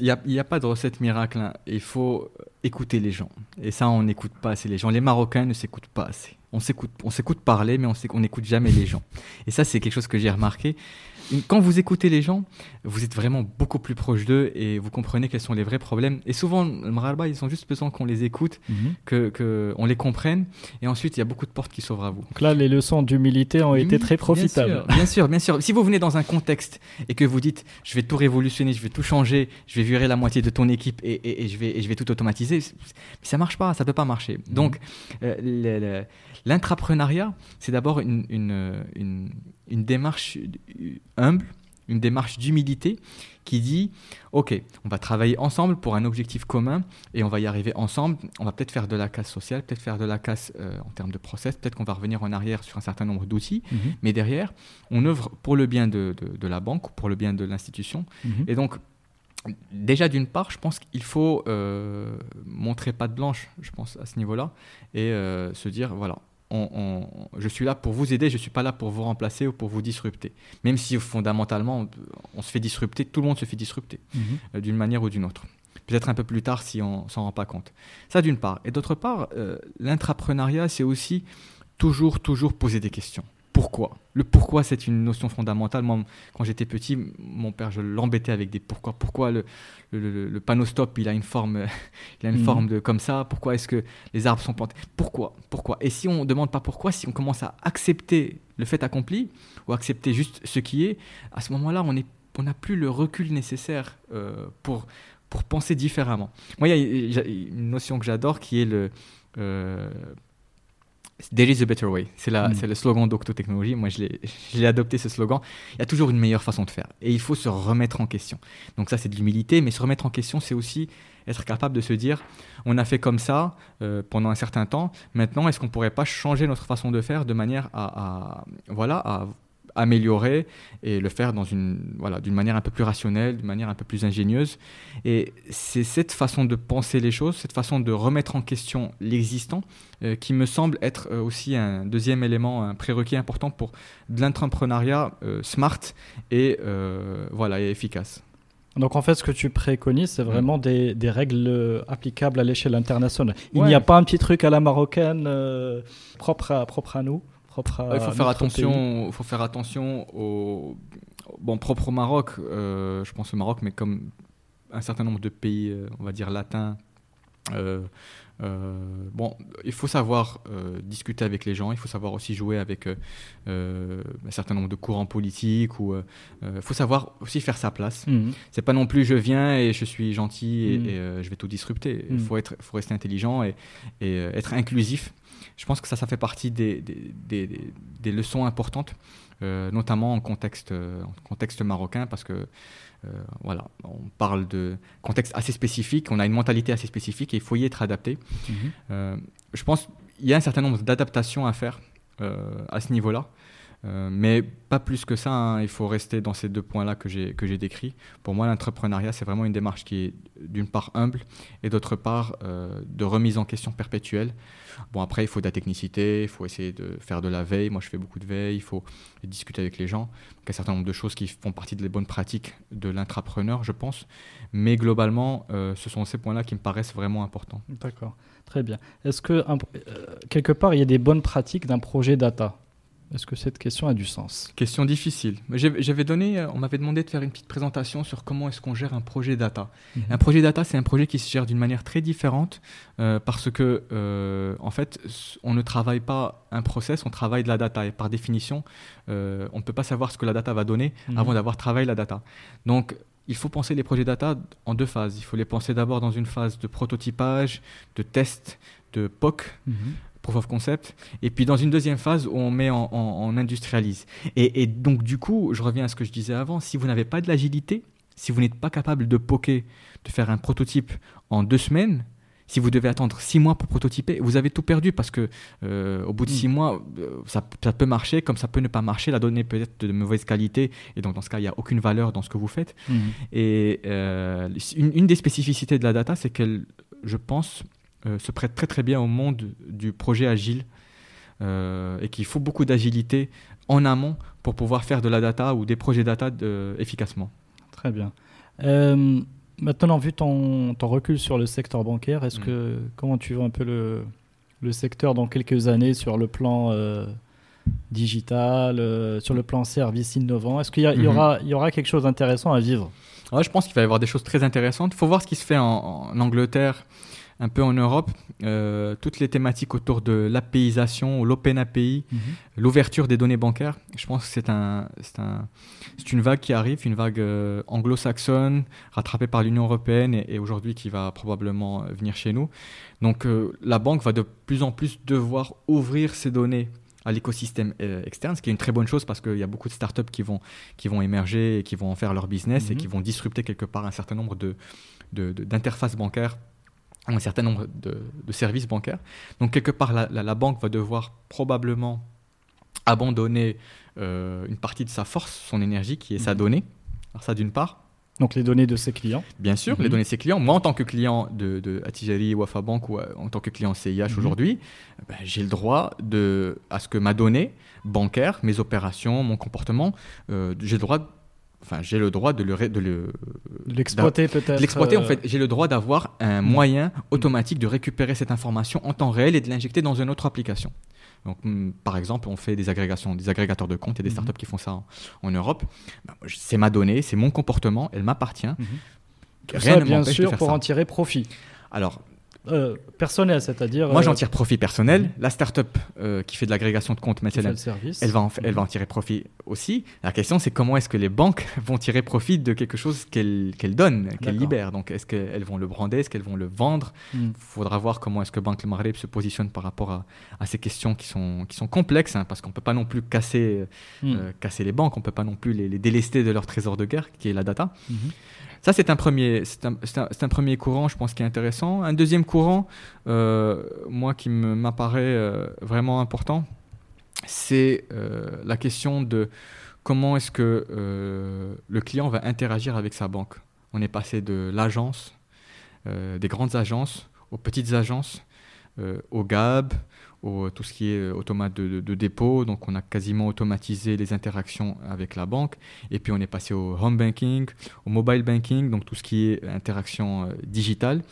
n'y a, a, pas de recette miracle. Hein. Il faut écouter les gens. Et ça, on n'écoute pas assez les gens. Les Marocains ne s'écoutent pas assez. On s'écoute, on s'écoute parler, mais on n'écoute jamais les gens. Et ça, c'est quelque chose que j'ai remarqué quand vous écoutez les gens, vous êtes vraiment beaucoup plus proche d'eux et vous comprenez quels sont les vrais problèmes. Et souvent, le ils ont juste besoin qu'on les écoute, mhm. que qu'on les comprenne. Et ensuite, il y a beaucoup de portes qui s'ouvrent à vous. Donc là, les leçons d'humilité ont été très profitables. Bien sûr, bien sûr, Si vous venez dans un contexte et que vous dites, je vais tout révolutionner, je vais tout changer, je vais virer la moitié de ton équipe et, et, je, vais, et je vais tout automatiser, ça marche pas, ça peut pas marcher. Mhm. Donc, euh, l'intrapreneuriat, c'est d'abord une, une, une une démarche humble, une démarche d'humilité qui dit ok, on va travailler ensemble pour un objectif commun et on va y arriver ensemble. On va peut-être faire de la casse sociale, peut-être faire de la casse euh, en termes de process, peut-être qu'on va revenir en arrière sur un certain nombre d'outils, mhm. mais derrière, on œuvre pour le bien de, de, la banque, pour le bien de l'institution. Mhm. Et donc, déjà d'une part, je pense qu'il faut euh, montrer patte blanche, je pense, à ce niveau-là, et euh, se dire voilà, je suis là pour vous aider, je ne suis pas là pour vous remplacer ou pour vous disrupter. Même si fondamentalement, on, se fait disrupter, tout le monde se fait disrupter, mhm. euh, d'une manière ou d'une autre. Peut-être un peu plus tard si on s'en rend pas compte. Ça d'une part. Et d'autre part, euh, l'intrapreneuriat, c'est aussi toujours, toujours poser des questions pourquoi. Le pourquoi, c'est une notion fondamentale. Moi, quand j'étais petit, mon père, je l'embêtais avec des pourquoi. Pourquoi le, le, le, panneau stop, il a une forme, il a une mhm. forme de comme ça? Pourquoi est-ce que les arbres sont plantés? Pourquoi? Pourquoi? Et si on ne demande pas pourquoi, si on commence à accepter le fait accompli ou accepter juste ce qui est, à ce moment-là, on on n'a plus le recul nécessaire euh, pour, pour penser différemment. Moi, il y a une notion que j'adore qui est le euh, There is a better way. C'est mm. le slogan d'Octotechnologie. Moi, je l'ai adopté ce slogan. Il y a toujours une meilleure façon de faire. Et il faut se remettre en question. Donc, ça, c'est de l'humilité. Mais se remettre en question, c'est aussi être capable de se dire on a fait comme ça euh, pendant un certain temps. Maintenant, est-ce qu'on ne pourrait pas changer notre façon de faire de manière à, voilà, à améliorer et le faire dans une voilà d'une manière un peu plus rationnelle, d'une manière un peu plus ingénieuse. Et c'est cette façon de penser les choses, cette façon de remettre en question l'existant, euh, qui me semble être euh, aussi un deuxième élément, un prérequis important pour de l'entrepreneuriat euh, smart et voilà et efficace. Donc en fait, ce que tu préconises, c'est vraiment des, des, règles applicables à l'échelle internationale. Il n'y a pas un petit truc à la marocaine propre, à, propre à nous? Il faut faire attention. Il faut faire attention au bon propre au Maroc. Euh, je pense au Maroc, mais comme un certain nombre de pays, euh, on va dire latins. Euh, bon, il faut savoir discuter avec les gens, il faut savoir aussi jouer avec un certain nombre de courants politiques, ou il faut savoir aussi faire sa place. Mhm. C'est pas non plus je viens et je suis gentil et, mhm. je vais tout disrupter. Il mhm. faut, être, faut rester intelligent et, et être inclusif je pense que ça, ça fait partie des, des, des, leçons importantes, euh, notamment en contexte, euh, en contexte marocain, parce que euh, voilà, on parle de contexte assez spécifique, on a une mentalité assez spécifique et il faut y être adapté. Mhm. je pense qu'il y a un certain nombre d'adaptations à faire à ce niveau-là. Euh, mais pas plus que ça, hein. il faut rester dans ces deux points-là que j'ai, décrits. Pour moi, l'entrepreneuriat, c'est vraiment une démarche qui est d'une part humble et d'autre part euh, de remise en question perpétuelle. Bon, après, il faut de la technicité, il faut essayer de faire de la veille. Moi, je fais beaucoup de veille, il faut discuter avec les gens. il y a un certain nombre de choses qui font partie des bonnes pratiques de l'intrapreneur, je pense. Mais globalement, euh, ce sont ces points-là qui me paraissent vraiment importants. D'accord, très bien. Est-ce que, quelque part, il y a des bonnes pratiques d'un projet data? Est-ce que cette question a du sens? Question difficile. J'avais donné, euh, on m'avait demandé de faire une petite présentation sur comment est-ce qu'on gère un projet data. Mhm. Un projet data, c'est un projet qui se gère d'une manière très différente euh, parce que, euh, en fait, on ne travaille pas un process, on travaille de la data. Et par définition, on ne peut pas savoir ce que la data va donner mhm. avant d'avoir travaillé la data. Donc, il faut penser les projets data en deux phases. Il faut les penser d'abord dans une phase de prototypage, de test, de POC. Mhm proof of concept, et puis dans une deuxième phase on met en, industrialise. Et, donc du coup, je reviens à ce que je disais avant, si vous n'avez pas de l'agilité, si vous n'êtes pas capable de poker, de faire un prototype en deux semaines, si vous devez attendre six mois pour prototyper, vous avez tout perdu parce que euh, au bout de six mm. mois, euh, ça, peut marcher comme ça peut ne pas marcher. La donnée peut être de mauvaise qualité et donc dans ce cas, il n'y a aucune valeur dans ce que vous faites. Mm. Et euh, une, une, des spécificités de la data, c'est qu'elle, je pense, se prête très très bien au monde du projet agile euh, et qu'il faut beaucoup d'agilité en amont pour pouvoir faire de la data ou des projets data efficacement. Très bien. Euh, maintenant, vu ton, ton, recul sur le secteur bancaire, est-ce mm. que comment tu vois un peu le, le, secteur dans quelques années sur le plan digital, sur le plan service innovant? Est-ce qu'il y, mm-hmm. aura, il y aura quelque chose d'intéressant à vivre? Ouais, Je pense qu'il va y avoir des choses très intéressantes. Il faut voir ce qui se fait en, en Angleterre un peu en Europe, euh, toutes les thématiques autour de l'APIisation l'Open API, mhm. l'ouverture des données bancaires. Je pense que c'est un, un, une vague qui arrive, une vague euh, anglo-saxonne, rattrapée par l'Union européenne et, aujourd'hui qui va probablement euh, venir chez nous. Donc la banque va de plus en plus devoir ouvrir ses données à l'écosystème externe, ce qui est une très bonne chose parce qu'il y a beaucoup de startups qui vont, qui vont émerger et qui vont en faire leur business et mhm. qui vont disrupter quelque part un certain nombre de, d'interfaces de, bancaires un certain nombre de, services bancaires. Donc quelque part, la, banque va devoir probablement abandonner euh, une partie de sa force, son énergie, qui est sa mhm. donnée. Alors ça d'une part. Donc les données de ses clients Bien sûr, les mhm. données de ses clients. Moi, en tant que client de, de Atijari, Wafa Bank ou euh, en tant que client CIH mhm. aujourd'hui, ben, j'ai le droit de, à ce que ma donnée bancaire, mes opérations, mon comportement, euh, j'ai le droit enfin, j'ai le droit de le de l'exploiter peut-être. L'exploiter en euh, fait, j'ai le droit d'avoir un mm. moyen automatique de récupérer cette information en temps réel et de l'injecter dans une autre application. Donc, mm, par exemple, on fait des agrégations, des agrégateurs de comptes. Il y a des mm-hmm. startups qui font ça en, Europe. Bah, c'est ma donnée, c'est mon comportement, elle m'appartient. Mm-hmm. Rien ça, bien sûr, pour en tirer profit. Alors, euh, personnel, c'est-à-dire. Moi, j'en euh, tire profit personnel. Mhm. La startup euh, qui fait de l'agrégation de comptes maintenant, elle va, en, elle va en tirer profit aussi. La question, c'est comment est-ce que les banques vont tirer profit de quelque chose qu'elles donnent, qu'elles libèrent? Donc, est-ce qu'elles vont le brander, est-ce qu'elles vont le vendre? Il mhm. faudra voir comment est-ce que Banque Le Maghreb se positionne par rapport à, à, ces questions qui sont, qui sont complexes, hein, parce qu'on ne peut pas non plus casser, mhm. casser les banques, on ne peut pas non plus les, délester de leur trésor de guerre, qui est la data. Ça, c'est un, premier, un, un, premier courant, je pense, qui est intéressant. Un deuxième courant, euh, moi, qui m'apparaît euh, vraiment important, c'est la question de comment est-ce que le client va interagir avec sa banque. On est passé de l'agence, des grandes agences, aux petites agences, au GAB, tout ce qui est euh, automate de, dépôt. Donc, on a quasiment automatisé les interactions avec la banque. Et puis, on est passé au home banking, au mobile banking, donc tout ce qui est interaction euh, digitale.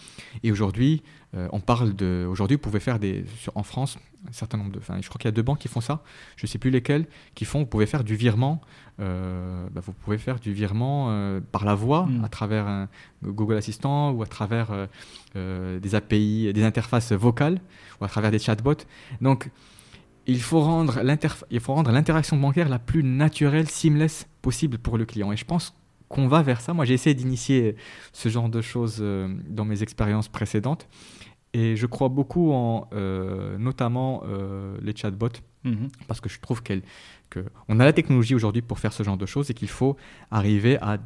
Et aujourd'hui, euh, on parle de. Aujourd'hui, vous pouvez faire des. en France, un certain nombre de. Enfin, je crois qu'il y a deux banques qui font ça. Je ne sais plus lesquelles qui font. Vous pouvez faire du virement. Euh, bah, vous pouvez faire du virement euh, par la voix, mm. à travers un Google Assistant ou à travers des API, des interfaces vocales ou à travers des chatbots. Donc, il faut rendre l'interaction bancaire la plus naturelle, seamless possible pour le client. Et je pense qu'on va vers ça. Moi, j'ai essayé d'initier ce genre de choses dans mes expériences précédentes. Et je crois beaucoup en euh, notamment euh, les chatbots, mhm. parce que je trouve qu'on a la technologie aujourd'hui pour faire ce genre de choses et qu'il faut arriver à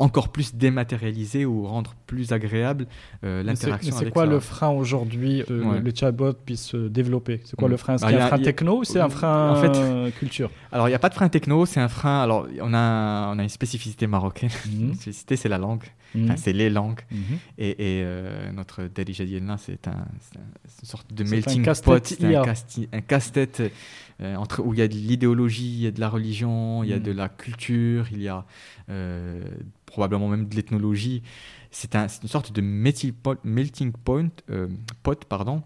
encore plus dématérialiser ou rendre plus agréable euh, l'interaction C'est quoi le frein aujourd'hui que le chatbot puisse se développer? C'est quoi le frein? C'est bah, un frein techno ou c'est un frein en fait, culture? Alors, il n'y a pas de frein techno, c'est un frein. Alors, on a, on a une spécificité marocaine. La spécificité, c'est la langue. Mhm. c'est les langues. Mhm. Et, euh, notre Darija Dielna, c'est un, une sorte de melting pot, un casse-tête euh, entre, où il y a de l'idéologie, il y a de la religion, il y a de la culture, il y a probablement même de l'ethnologie. C'est un, une sorte de melting point, euh, pot, pardon,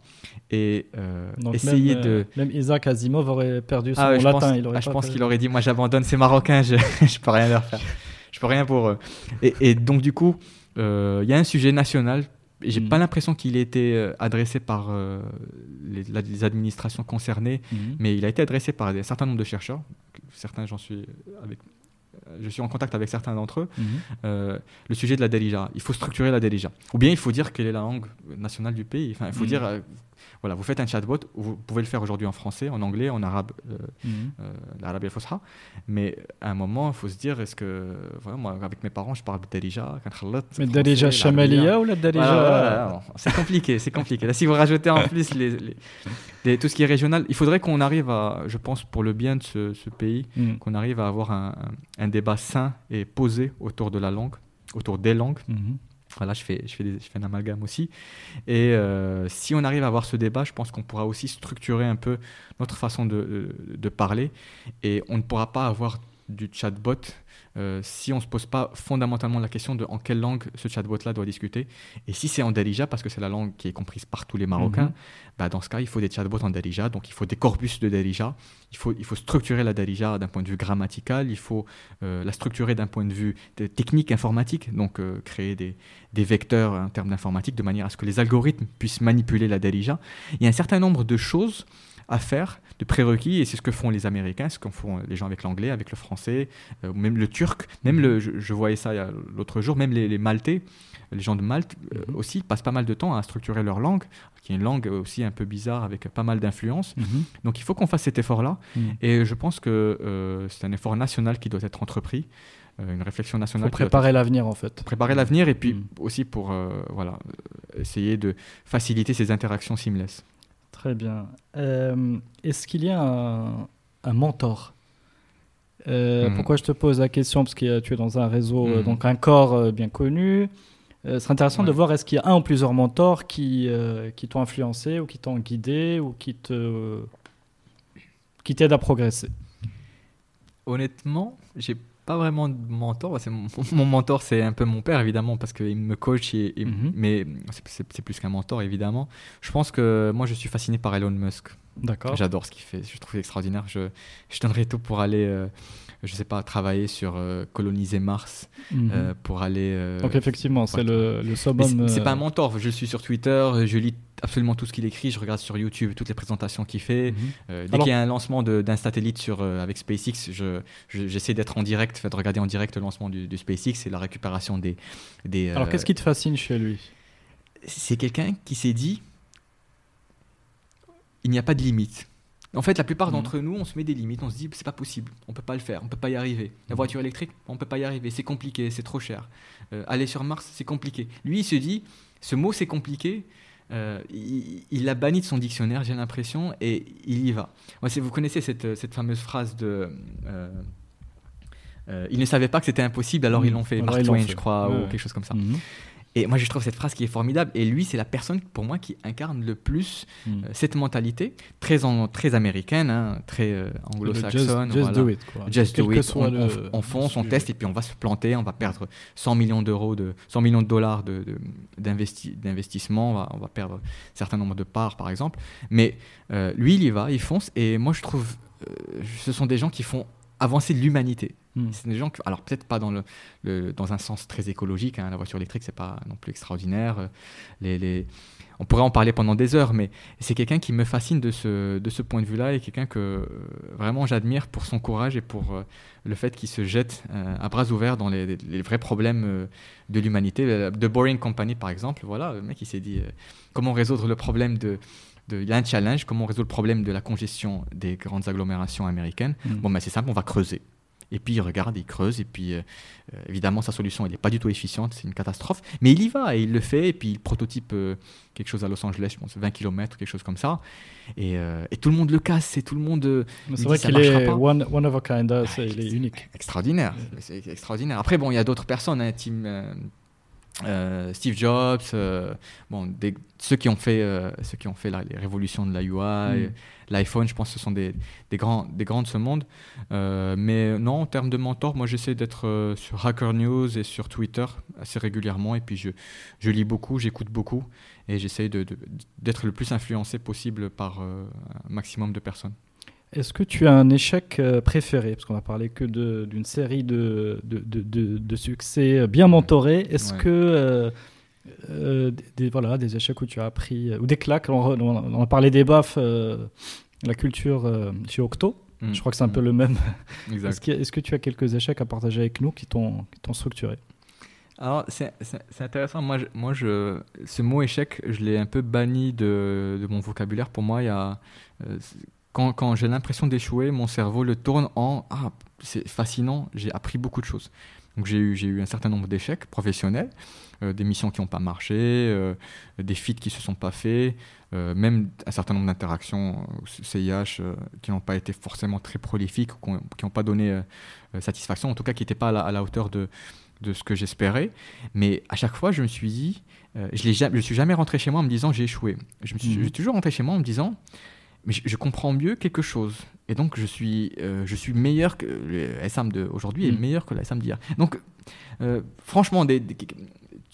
et euh, essayer même, de. Euh, même Isaac Asimov aurait perdu son ah latin. Pense, il ah, je pense qu'il aurait dit, moi j'abandonne ces Marocains, je, je peux rien leur faire, je peux rien pour eux. Et, donc du coup, il y a un sujet national. J'ai mm. pas l'impression qu'il ait été adressé par les, administrations concernées, mm. mais il a été adressé par un certain nombre de chercheurs. Certains, j'en suis avec je suis en contact avec certains d'entre eux, mhm. euh, le sujet de la Darija. Il faut structurer la Darija. Ou bien il faut dire quelle est la langue nationale du pays. Enfin, il faut mhm. dire, euh, voilà, vous faites un chatbot, vous pouvez le faire aujourd'hui en français, en anglais, en arabe, euh, mhm. euh l'arabe fosha. Mais à un moment, il faut se dire, est-ce que, voilà, moi, avec mes parents, je parle de Darija, Mais Darija Chamalia ou la Darija C'est compliqué, c'est compliqué. Là, si vous rajoutez en plus les, tout ce qui est régional, il faudrait qu'on arrive à, je pense, pour le bien de ce, pays, qu'on arrive à avoir un, un, débat sain et posé autour de la langue, autour des langues. Voilà, je fais, je fais, je fais un amalgame aussi. Et euh, si on arrive à avoir ce débat, je pense qu'on pourra aussi structurer un peu notre façon de, parler. Et on ne pourra pas avoir du chatbot euh, si on ne se pose pas fondamentalement la question de en quelle langue ce chatbot-là doit discuter. Et si c'est en Darija, parce que c'est la langue qui est comprise par tous les Marocains, mhm. bah dans ce cas, il faut des chatbots en Darija, donc il faut des corpus de Darija, il faut, il faut structurer la Darija d'un point de vue grammatical, il faut euh, la structurer d'un point de vue technique, informatique, donc euh, créer des, des, vecteurs en termes d'informatique de manière à ce que les algorithmes puissent manipuler la Darija. Il y a un certain nombre de choses à faire, de prérequis, et c'est ce que font les Américains, ce que font les gens avec l'anglais, avec le français, euh, même le turc, même le, je, voyais ça l'autre jour, même les, Maltais, les gens de Malte euh, mhm. aussi passent pas mal de temps à structurer leur langue, qui est une langue aussi un peu bizarre avec pas mal d'influences. Mhm. Donc il faut qu'on fasse cet effort-là, mhm. et je pense que euh, c'est un effort national qui doit être entrepris une réflexion nationale. Pour préparer l'avenir en fait. Préparer l'avenir et puis aussi pour voilà, essayer de faciliter ces interactions seamless. Très bien. Euh, est-ce qu'il y a un, mentor? Euh, hmm. Pourquoi je te pose la question? Parce que tu es dans un réseau, euh, hmm. donc un corps bien connu. ce serait intéressant de voir est-ce qu'il y a un ou plusieurs mentors qui, qui t'ont influencé ou qui t'ont guidé ou qui te qui t'aident à progresser? Honnêtement, j'ai pas vraiment de mentor. Mon, mon, mentor, c'est un peu mon père, évidemment, parce qu'il me coach, et, mhm. mais c'est plus qu'un mentor, évidemment. Je pense que moi, je suis fasciné par Elon Musk. D'accord. J'adore ce qu'il fait, je trouve extraordinaire. Je, je donnerais tout pour aller, euh, je sais pas, travailler sur euh, coloniser Mars, mhm. euh, pour aller. Donc, effectivement, c'est le, le summum. C'est pas un mentor. Je suis sur Twitter, je lis absolument tout ce qu'il écrit. Je regarde sur YouTube toutes les présentations qu'il fait. Mhm. Euh, dès qu'il y a un lancement d'un satellite sur, euh, avec SpaceX, j'essaie d'être en direct, de regarder en direct le lancement du, SpaceX et la récupération des. des Alors, qu'est-ce qui te fascine chez lui? C'est quelqu'un qui s'est dit il n'y a pas de limite. En fait, la plupart mhm. d'entre nous, on se met des limites. On se dit, c'est pas possible, on peut pas le faire, on peut pas y arriver. La mhm. voiture électrique, on peut pas y arriver, c'est compliqué, c'est trop cher. Euh, aller sur Mars, c'est compliqué. Lui, il se dit, ce mot, c'est compliqué, euh, il, l'a banni de son dictionnaire, j'ai l'impression, et il y va. Vous connaissez cette, cette fameuse phrase de. Euh, euh, ils ne savaient pas que c'était impossible, alors ils l'ont fait. Mark Twain, je crois, ou quelque chose comme ça. Et moi, je trouve cette phrase qui est formidable. Et lui, c'est la personne, pour moi, qui incarne le plus hmm. euh, cette mentalité, très, en, très américaine, hein, très euh, anglo-saxonne. Just, do it. Just do it. On, fonce, on teste, et puis on va se planter, on va perdre 100 millions d'euros, de, 100 millions de dollars d'investissement, on, va, on va perdre un certain nombre de parts, par exemple. Mais euh, lui, il y va, il fonce. Et moi, je trouve, ce sont des gens qui font avancer l'humanité. Hmm. C'est des gens alors peut-être pas dans, le, dans un sens très écologique, hein, la voiture électrique c'est pas non plus extraordinaire. Euh, les, les... On pourrait en parler pendant des heures, mais c'est quelqu'un qui me fascine de ce, de ce point de vue-là et quelqu'un que euh, vraiment j'admire pour son courage et pour euh, le fait qu'il se jette à bras ouverts dans les, les vrais problèmes de l'humanité. The Boring Company par exemple, voilà, le mec il s'est dit comment résoudre le problème de de, il y a un challenge, comment on résout le problème de la congestion des grandes agglomérations américaines. Hmm. Bon, ben, c'est simple, on va creuser. Et puis il regarde, il creuse, et puis euh, euh, évidemment sa solution elle n'est pas du tout efficiente, c'est une catastrophe, mais il y va et il le fait, et puis il prototype euh, quelque chose à Los Angeles, je pense 20 km, quelque chose comme ça, et, et tout le monde le casse, et tout le monde. c'est vrai qu'il est one, one, of a kind, hein, il est unique. Extraordinaire, c'est extraordinaire. Après, bon, il y a d'autres personnes, hein, Tim. Steve Jobs, bon, ceux qui ont fait, ceux qui ont fait les révolutions de la UI, mm l'iPhone, je pense que ce sont des, des, grands, des grands de ce monde. Euh, mais non, en termes de mentor, moi j'essaie d'être euh, sur Hacker News et sur Twitter assez régulièrement. Et puis je, je lis beaucoup, j'écoute beaucoup. Et j'essaie d'être le plus influencé possible par euh, un maximum de personnes. Est-ce que tu as un échec préféré? Parce qu'on a parlé que d'une série de, de, de, succès bien mentorés. Est-ce que euh, des, voilà, des échecs où tu as appris, euh, ou des claques? On, on, a parlé des baffes, euh, la culture chez Octo. Mm. Je crois que c'est un peu mm. le même. Est-ce, est que tu as quelques échecs à partager avec nous qui t'ont, structuré? Alors, c'est, intéressant. Moi, je, moi je, ce mot échec, je l'ai un peu banni de, de mon vocabulaire. Pour moi, il y a, quand, quand, j'ai l'impression d'échouer, mon cerveau le tourne en Ah, c'est fascinant, j'ai appris beaucoup de choses. Donc, j'ai eu, j'ai eu un certain nombre d'échecs professionnels. Euh, des missions qui n'ont pas marché, euh, des feats qui ne se sont pas faits, euh, même un certain nombre d'interactions CIH qui n'ont pas été forcément très prolifiques, qui n'ont pas donné satisfaction, en tout cas qui n'étaient pas à la, hauteur de, de ce que j'espérais. Mais à chaque fois, je me suis dit, je ne suis jamais rentré chez moi en me disant j'ai échoué. Je, me suis, mhm. toujours rentré chez moi en me disant, mais je, comprends mieux quelque chose. Et donc, je suis, je suis meilleur que le SM d'aujourd'hui est mhm. meilleur que le SM d'hier. Donc, franchement, des,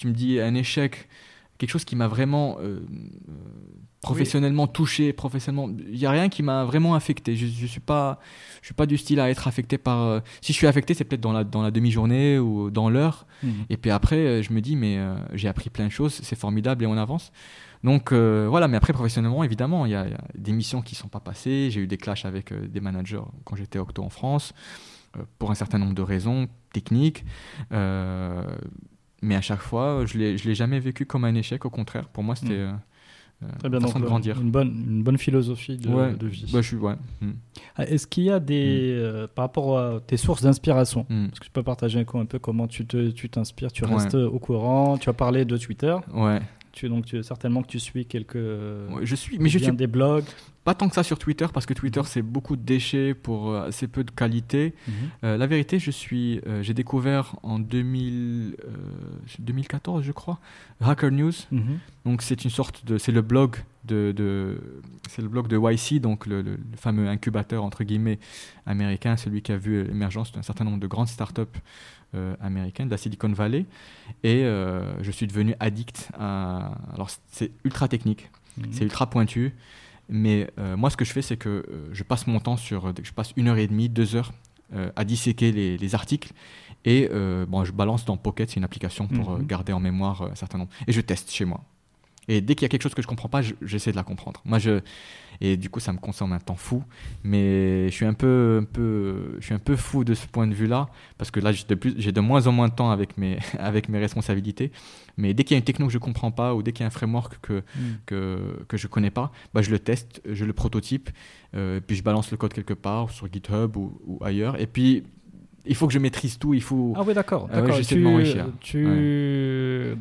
tu me dis un échec, quelque chose qui m'a vraiment euh, professionnellement touché, professionnellement, il n'y a rien qui m'a vraiment affecté. Je ne suis, pas, je suis pas du style à être affecté par... Euh, si je suis affecté, c'est peut-être dans la, dans la demi-journée ou dans l'heure. Mhm. Et puis après, euh, je me dis, mais j'ai appris plein de choses, c'est formidable et on avance. Donc voilà, mais après professionnellement, évidemment, il y, a des missions qui ne sont pas passées. J'ai eu des clashs avec des managers quand j'étais Octo en France, pour un certain nombre de raisons techniques. Mais à chaque fois, je ne l'ai jamais vécu comme un échec. Au contraire, pour moi, c'était mm. euh, une façon de grandir. Une bonne, une bonne philosophie de, de vie. Bah, je suis, ouais. Mm. Ah, est-ce qu'il y a des. Mm. Euh, par rapport à tes sources d'inspiration, est-ce que tu peux partager un peu comment tu t'inspires tu, tu restes au courant Tu as parlé de Twitter. Ouais. Tu, donc tu, certainement que tu suis quelques. je suis, mais je suis des blogs. Pas tant que ça sur Twitter parce que Twitter c'est beaucoup de déchets pour euh, assez peu de qualité. Mhm. Euh, la vérité, je suis, euh, j'ai découvert en 2000, 2014 je crois, Hacker News. Mhm. Donc c'est une sorte de, c'est le blog de, de c'est le blog de YC, donc le, le, fameux incubateur entre guillemets américain, celui qui a vu l'émergence d'un certain nombre de grandes startups euh, américaine, de la Silicon Valley. Et je suis devenu addict à. Alors, c'est ultra technique, mhm. c'est ultra pointu. Mais euh, moi, ce que je fais, c'est que euh, je passe mon temps sur. Je passe une heure et demie, deux heures euh, à disséquer les, articles. Et bon, je balance dans Pocket, c'est une application pour mhm. garder en mémoire un certain nombre. Et je teste chez moi. Et dès qu'il y a quelque chose que je comprends pas, j'essaie de la comprendre. Moi, je et du coup, ça me consomme un temps fou. Mais je suis un peu, un peu, je suis un peu fou de ce point de vue-là parce que là, j'ai de, plus, j'ai de moins en moins de temps avec mes, avec mes responsabilités. Mais dès qu'il y a une techno que je comprends pas ou dès qu'il y a un framework que mm. que, que je connais pas, bah, je le teste, je le prototype, euh, puis je balance le code quelque part sur GitHub ou, ou ailleurs. Et puis il faut que je maîtrise tout. Il faut. Ah oui, d'accord. Euh, d'accord. tu, de m'enrichir. Tu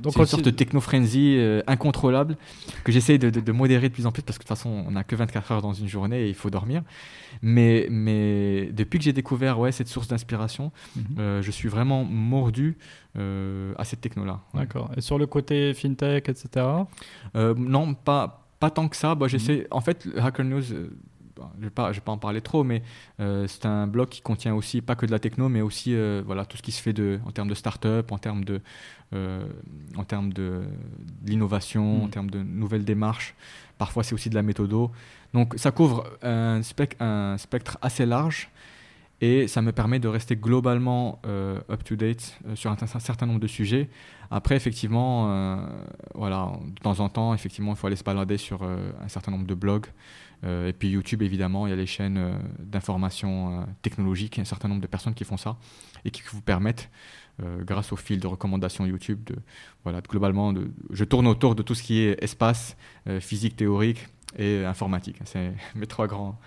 donc c'est une sorte de techno-frenzy euh, incontrôlable que j'essaie de, modérer de plus en plus parce que de toute façon, on n'a que 24 heures dans une journée et il faut dormir. Mais, mais depuis que j'ai découvert ouais, cette source d'inspiration, mhm. euh, je suis vraiment mordu à cette techno-là. D'accord. Et sur le côté fintech, etc. non, pas, pas tant que ça. Bah, j'essaie, En fait, Hacker News je ne vais, pas, en parler trop, mais euh, c'est un blog qui contient aussi pas que de la techno, mais aussi euh, voilà, tout ce qui se fait de, en termes de start-up, en termes de, euh, en termes de, l'innovation, en mm. termes de nouvelles démarches. Parfois, c'est aussi de la méthodo. Donc, ça couvre un, un spectre assez large et ça me permet de rester globalement up-to-date sur un, un, certain nombre de sujets. Après, effectivement, voilà, de temps en temps, effectivement, il faut aller se balader sur un certain nombre de blogs. Euh, et puis YouTube, évidemment, il y a les chaînes euh, d'information euh, technologique, il y a un certain nombre de personnes qui font ça et qui vous permettent, grâce au fil de recommandations YouTube, de, voilà, globalement, de, je tourne autour de tout ce qui est espace, physique théorique et informatique. C'est mes trois grands,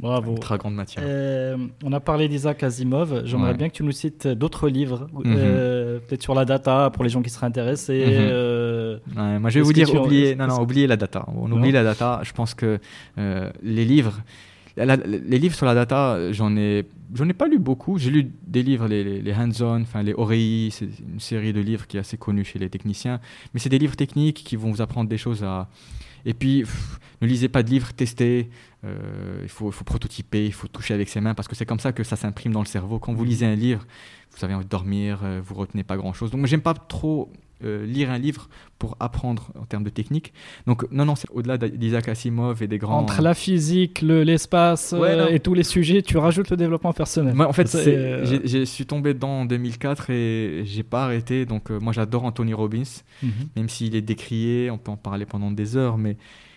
Bravo. Très grande matière. Euh, on a parlé d'Isaac Asimov. J'aimerais bien que tu nous cites d'autres livres, mhm. euh, peut-être sur la data pour les gens qui seraient intéressés. Mhm. Euh, moi, je vais vous dire, oubliez, non, non, oubliez la data. On oublie la data. Je pense que les livres, les livres sur la data, j'en ai, j'en ai pas lu beaucoup. J'ai lu des livres, les, les hands-on, enfin les Orei, c'est une série de livres qui est assez connue chez les techniciens. Mais c'est des livres techniques qui vont vous apprendre des choses à et puis, ne lisez pas de livres, testez. Euh, il, faut, faut, prototyper, il faut toucher avec ses mains parce que c'est comme ça que ça s'imprime dans le cerveau. Quand vous lisez un livre, vous avez envie de dormir, euh, vous retenez pas grand-chose. Donc, j'aime pas trop euh, lire un livre pour apprendre en termes de technique. Donc, non, non, c'est au-delà d'Isaac Asimov et des grands. Entre la physique, l'espace et tous les sujets, tu rajoutes le développement personnel. Moi, en fait, je suis tombé dedans en 2004 et j'ai pas arrêté. Donc, moi, j'adore Anthony Robbins, mhm. même s'il est décrié, on peut en parler pendant des heures, mais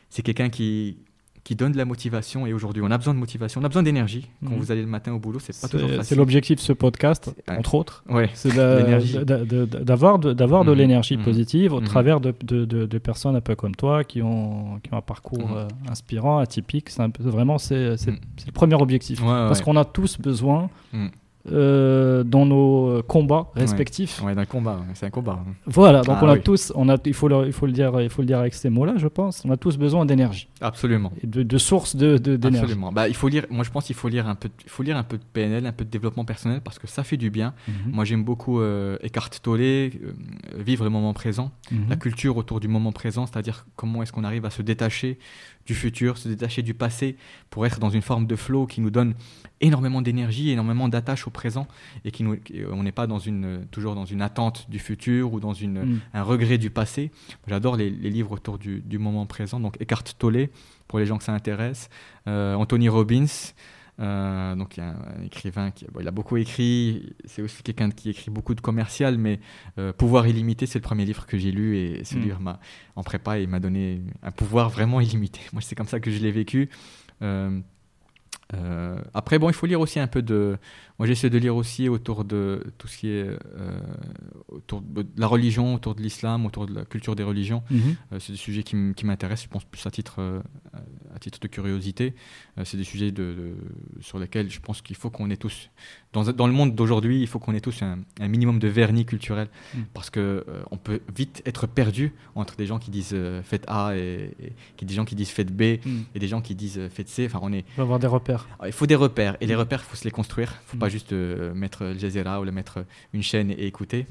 c'est quelqu'un qui, qui donne de la motivation. Et aujourd'hui, on a besoin de motivation, on a besoin d'énergie. Quand mhm. vous allez le matin au boulot, c'est pas toujours facile. C'est l'objectif de ce podcast, entre autres. Ouais. C'est d'avoir de, d'avoir de mhm. l'énergie mhm. positive au travers de, de, personnes un peu comme toi qui ont, qui ont un parcours euh, inspirant, atypique. C'est vraiment c'est, le premier objectif. Parce qu'on a tous besoin euh, dans nos combats respectifs. Ouais, d'un combat, c'est un combat. Voilà, donc ah on a tous, on a, il faut le, il faut le dire, il faut le dire avec ces mots-là, je pense. On a tous besoin d'énergie. Absolument. Et de, de sources de, d'énergie. Absolument. Bah, il faut lire. Moi, je pense qu'il faut lire un peu, il faut lire un peu de PNL, un peu de développement personnel parce que ça fait du bien. Mhm. Moi, j'aime beaucoup euh, Eckhart Tolle, euh, vivre le moment présent, mhm. la culture autour du moment présent, c'est-à-dire comment est-ce qu'on arrive à se détacher du futur, se détacher du passé pour être dans une forme de flow qui nous donne énormément d'énergie, énormément d'attache au présent et qui nous, on n'est pas dans une, toujours dans une attente du futur ou dans une, mm. un regret du passé. J'adore les, livres autour du, du, moment présent. Donc Eckhart Tolle, pour les gens que ça intéresse, euh, Anthony Robbins, euh, donc il y a un écrivain qui il a beaucoup écrit, c'est aussi quelqu'un qui écrit beaucoup de commercial, mais euh, Pouvoir illimité, c'est le premier livre que j'ai lu et ce mm. livre m'a en prépa il m'a donné un pouvoir vraiment illimité. Moi c'est comme ça que je l'ai vécu. Euh, après, bon, il faut lire aussi un peu de. Moi, j'essaie de lire aussi autour de tout ce qui est autour de la religion, autour de l'islam, autour de la culture des religions. Mm-hmm. c'est des sujets qui m'intéressent, je pense, plus à titre à titre de curiosité. Euh, c'est des sujets de, sur lesquels je pense qu'il faut qu'on ait tous, dans, dans le monde d'aujourd'hui, il faut qu'on ait tous un, minimum de vernis culturel, mm. parce qu'on euh, on peut vite être perdu entre des gens qui disent euh, faites A et, et, des gens qui disent faites B mm. et des gens qui disent faites C. Enfin, on est. Il faut avoir des repères. Ah, il faut des repères, et les mm. repères, il faut se les construire. Faut pas juste mettre le Jazeera ou mettre une chaîne et écouter.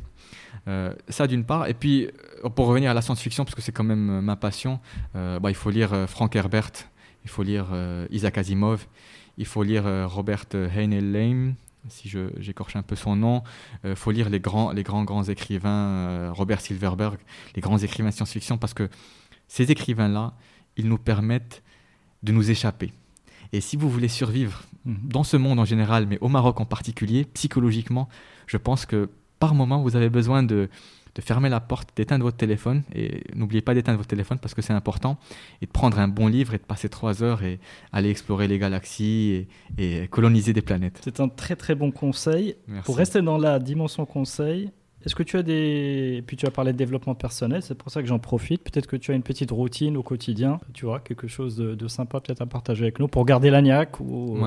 ça d'une part. Et puis, pour revenir à la science-fiction, parce que c'est quand même ma passion, bah, il faut lire Frank Herbert, il faut lire euh, Isaac Asimov, il faut lire euh, Robert Heinlein, si j'écorche un peu son nom. Il euh, faut lire les grands, les grands, grands écrivains, Robert Silverberg, les grands écrivains de science-fiction, parce que ces écrivains-là, ils nous permettent de nous échapper. Et si vous voulez survivre dans ce monde en général, mais au Maroc en particulier, psychologiquement, je pense que par moment, vous avez besoin de, de fermer la porte, d'éteindre votre téléphone. Et n'oubliez pas d'éteindre votre téléphone parce que c'est important. Et de prendre un bon livre et de passer trois heures et aller explorer les galaxies et, coloniser des planètes. C'est un très très bon conseil. Pour rester dans la dimension conseil, est-ce que tu as des. Puis tu as parlé de développement personnel, c'est pour ça que j'en profite. Peut-être que tu as une petite routine au quotidien, tu vois, quelque chose de, sympa peut-être à partager avec nous pour garder l'agnac ou,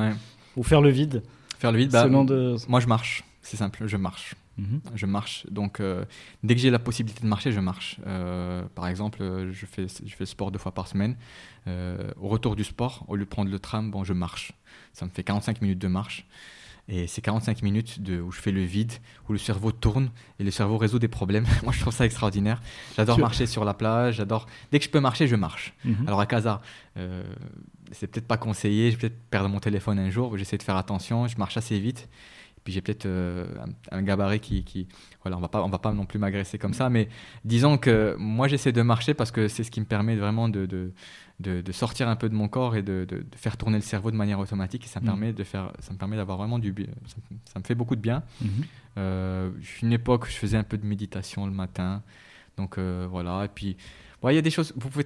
ou faire le vide. Faire le vide, bah, de... moi je marche, c'est simple, je marche. Mhm. Je marche. Donc, euh, dès que j'ai la possibilité de marcher, je marche. Euh, par exemple, je fais, je fais sport deux fois par semaine. au retour du sport, au lieu de prendre le tram, bon, je marche. Ça me fait 45 minutes de marche. Et c'est 45 minutes de, où je fais le vide, où le cerveau tourne et le cerveau résout des problèmes. Moi, je trouve ça extraordinaire. J'adore marcher sur la plage. J'adore. Dès que je peux marcher, je marche. Mhm. Alors à Casa, euh, c'est peut-être pas conseillé. Je vais peut-être perdre mon téléphone un jour. J'essaie de faire attention. Je marche assez vite. Puis j'ai peut-être euh, un, gabarit qui, qui, voilà, on va pas, on va pas non plus m'agresser comme ça. Mais disons que moi, j'essaie de marcher parce que c'est ce qui me permet vraiment de, de de, sortir un peu de mon corps et de, faire tourner le cerveau de manière automatique. Et ça me mm. permet de faire, ça me permet d'avoir vraiment du bien. Ça, me fait beaucoup de bien. Mm-hmm. Euh, une époque, je faisais un peu de méditation le matin. Donc euh, voilà. Et puis il y a des choses, vous, pouvez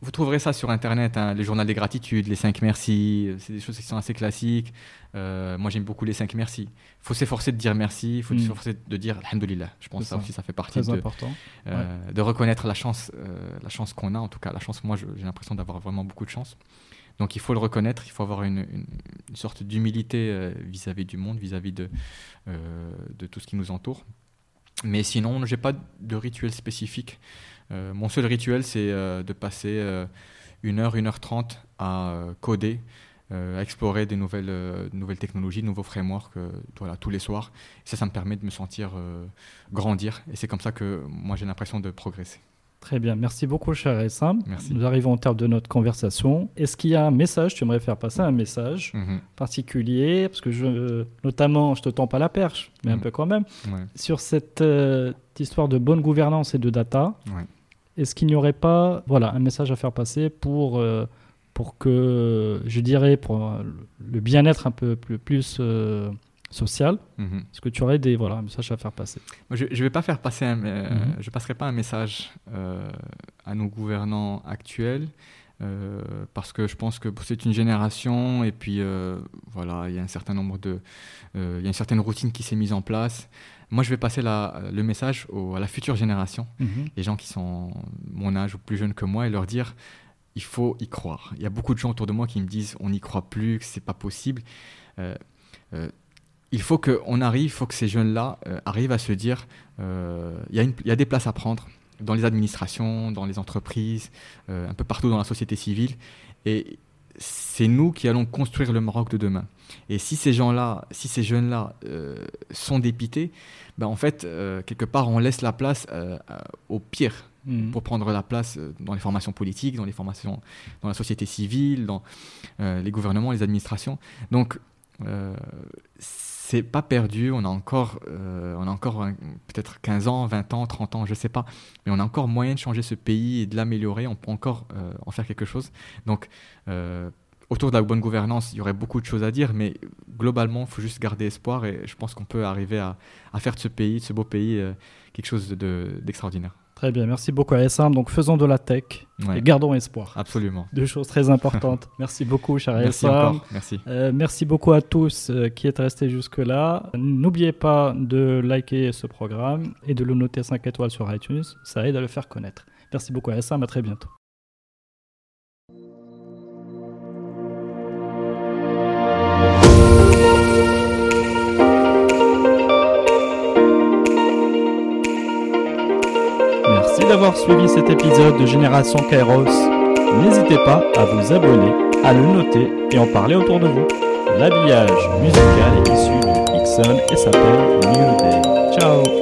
vous trouverez ça sur Internet, hein, les journaux des gratitudes, les 5 merci, c'est des choses qui sont assez classiques. Euh, moi, j'aime beaucoup les 5 merci. Il faut s'efforcer de dire merci, il faut mm. s'efforcer de dire Alhamdulillah. Je pense que ça, aussi, ça fait partie de, important. Euh, de reconnaître la chance, euh, la chance qu'on a. En tout cas, la chance, moi, j'ai l'impression d'avoir vraiment beaucoup de chance. Donc, il faut le reconnaître, il faut avoir une, une, sorte d'humilité vis-à-vis du monde, vis-à-vis de, de tout ce qui nous entoure. Mais sinon, je n'ai pas de rituel spécifique. Euh, mon seul rituel, c'est euh, de passer euh, une heure, une heure trente à coder, à explorer des nouvelles, nouvelles technologies, de nouveaux frameworks voilà, tous les soirs. ça, ça me permet de me sentir grandir. Et c'est comme ça que moi, j'ai l'impression de progresser. Très bien, merci beaucoup, cher Essam. Merci. Nous arrivons au terme de notre conversation. Est-ce qu'il y a un message, tu aimerais faire passer un message mhm. particulier? Parce que je, notamment, je te tends pas la perche, mais un mhm. peu quand même, sur cette histoire de bonne gouvernance et de data. Ouais. Est-ce qu'il n'y aurait pas voilà, un message à faire passer pour, euh, pour que, je dirais, pour le bien-être un peu plus, plus euh, social mhm. Est-ce que tu aurais des, voilà, un message à faire passer? Je ne vais pas faire passer un, euh, mhm. je passerai pas un message à nos gouvernants actuels. parce que je pense que c'est une génération et puis voilà il y a un certain nombre de il y a une certaine routine qui s'est mise en place moi, je vais passer le message à la future génération, mhm. les gens qui sont mon âge ou plus jeunes que moi, et leur dire il faut y croire. Il y a beaucoup de gens autour de moi qui me disent on n'y croit plus, que c'est pas possible. Euh, euh, il faut qu'on arrive, il faut que ces jeunes-là euh, arrivent à se dire il y, y, a des places à prendre dans les administrations, dans les entreprises, un peu partout dans la société civile. Et c'est nous qui allons construire le Maroc de demain. Et si ces gens-là, si ces jeunes-là euh, sont dépités, ben en fait, euh, quelque part, on laisse la place euh, au pire mhm. pour prendre la place dans les formations politiques, dans les formations, dans la société civile, dans les gouvernements, les administrations. Donc, c'est pas perdu. On a encore, on a encore peut-être 15 ans, 20 ans, 30 ans, je sais pas, mais on a encore moyen de changer ce pays et de l'améliorer. On peut encore en faire quelque chose. Donc autour de la bonne gouvernance, il y aurait beaucoup de choses à dire, mais globalement, il faut juste garder espoir et je pense qu'on peut arriver à, faire de ce pays, de ce beau pays, euh, quelque chose d'extraordinaire. Très bien, merci beaucoup Essam. Donc faisons de la tech et gardons espoir. Absolument. Deux choses très importantes. merci beaucoup, cher Merci encore. Merci. Euh, merci beaucoup à tous euh, qui êtes restés jusque-là. N'oubliez pas de liker ce programme et de le noter 5 étoiles sur iTunes. Ça aide à le faire connaître. Merci beaucoup Essam. À très bientôt. D'avoir suivi cet épisode de Génération Kairos. N'hésitez pas à vous abonner, à le noter et en parler autour de vous. L'habillage musical est issu de Ixon et s'appelle New Day. Ciao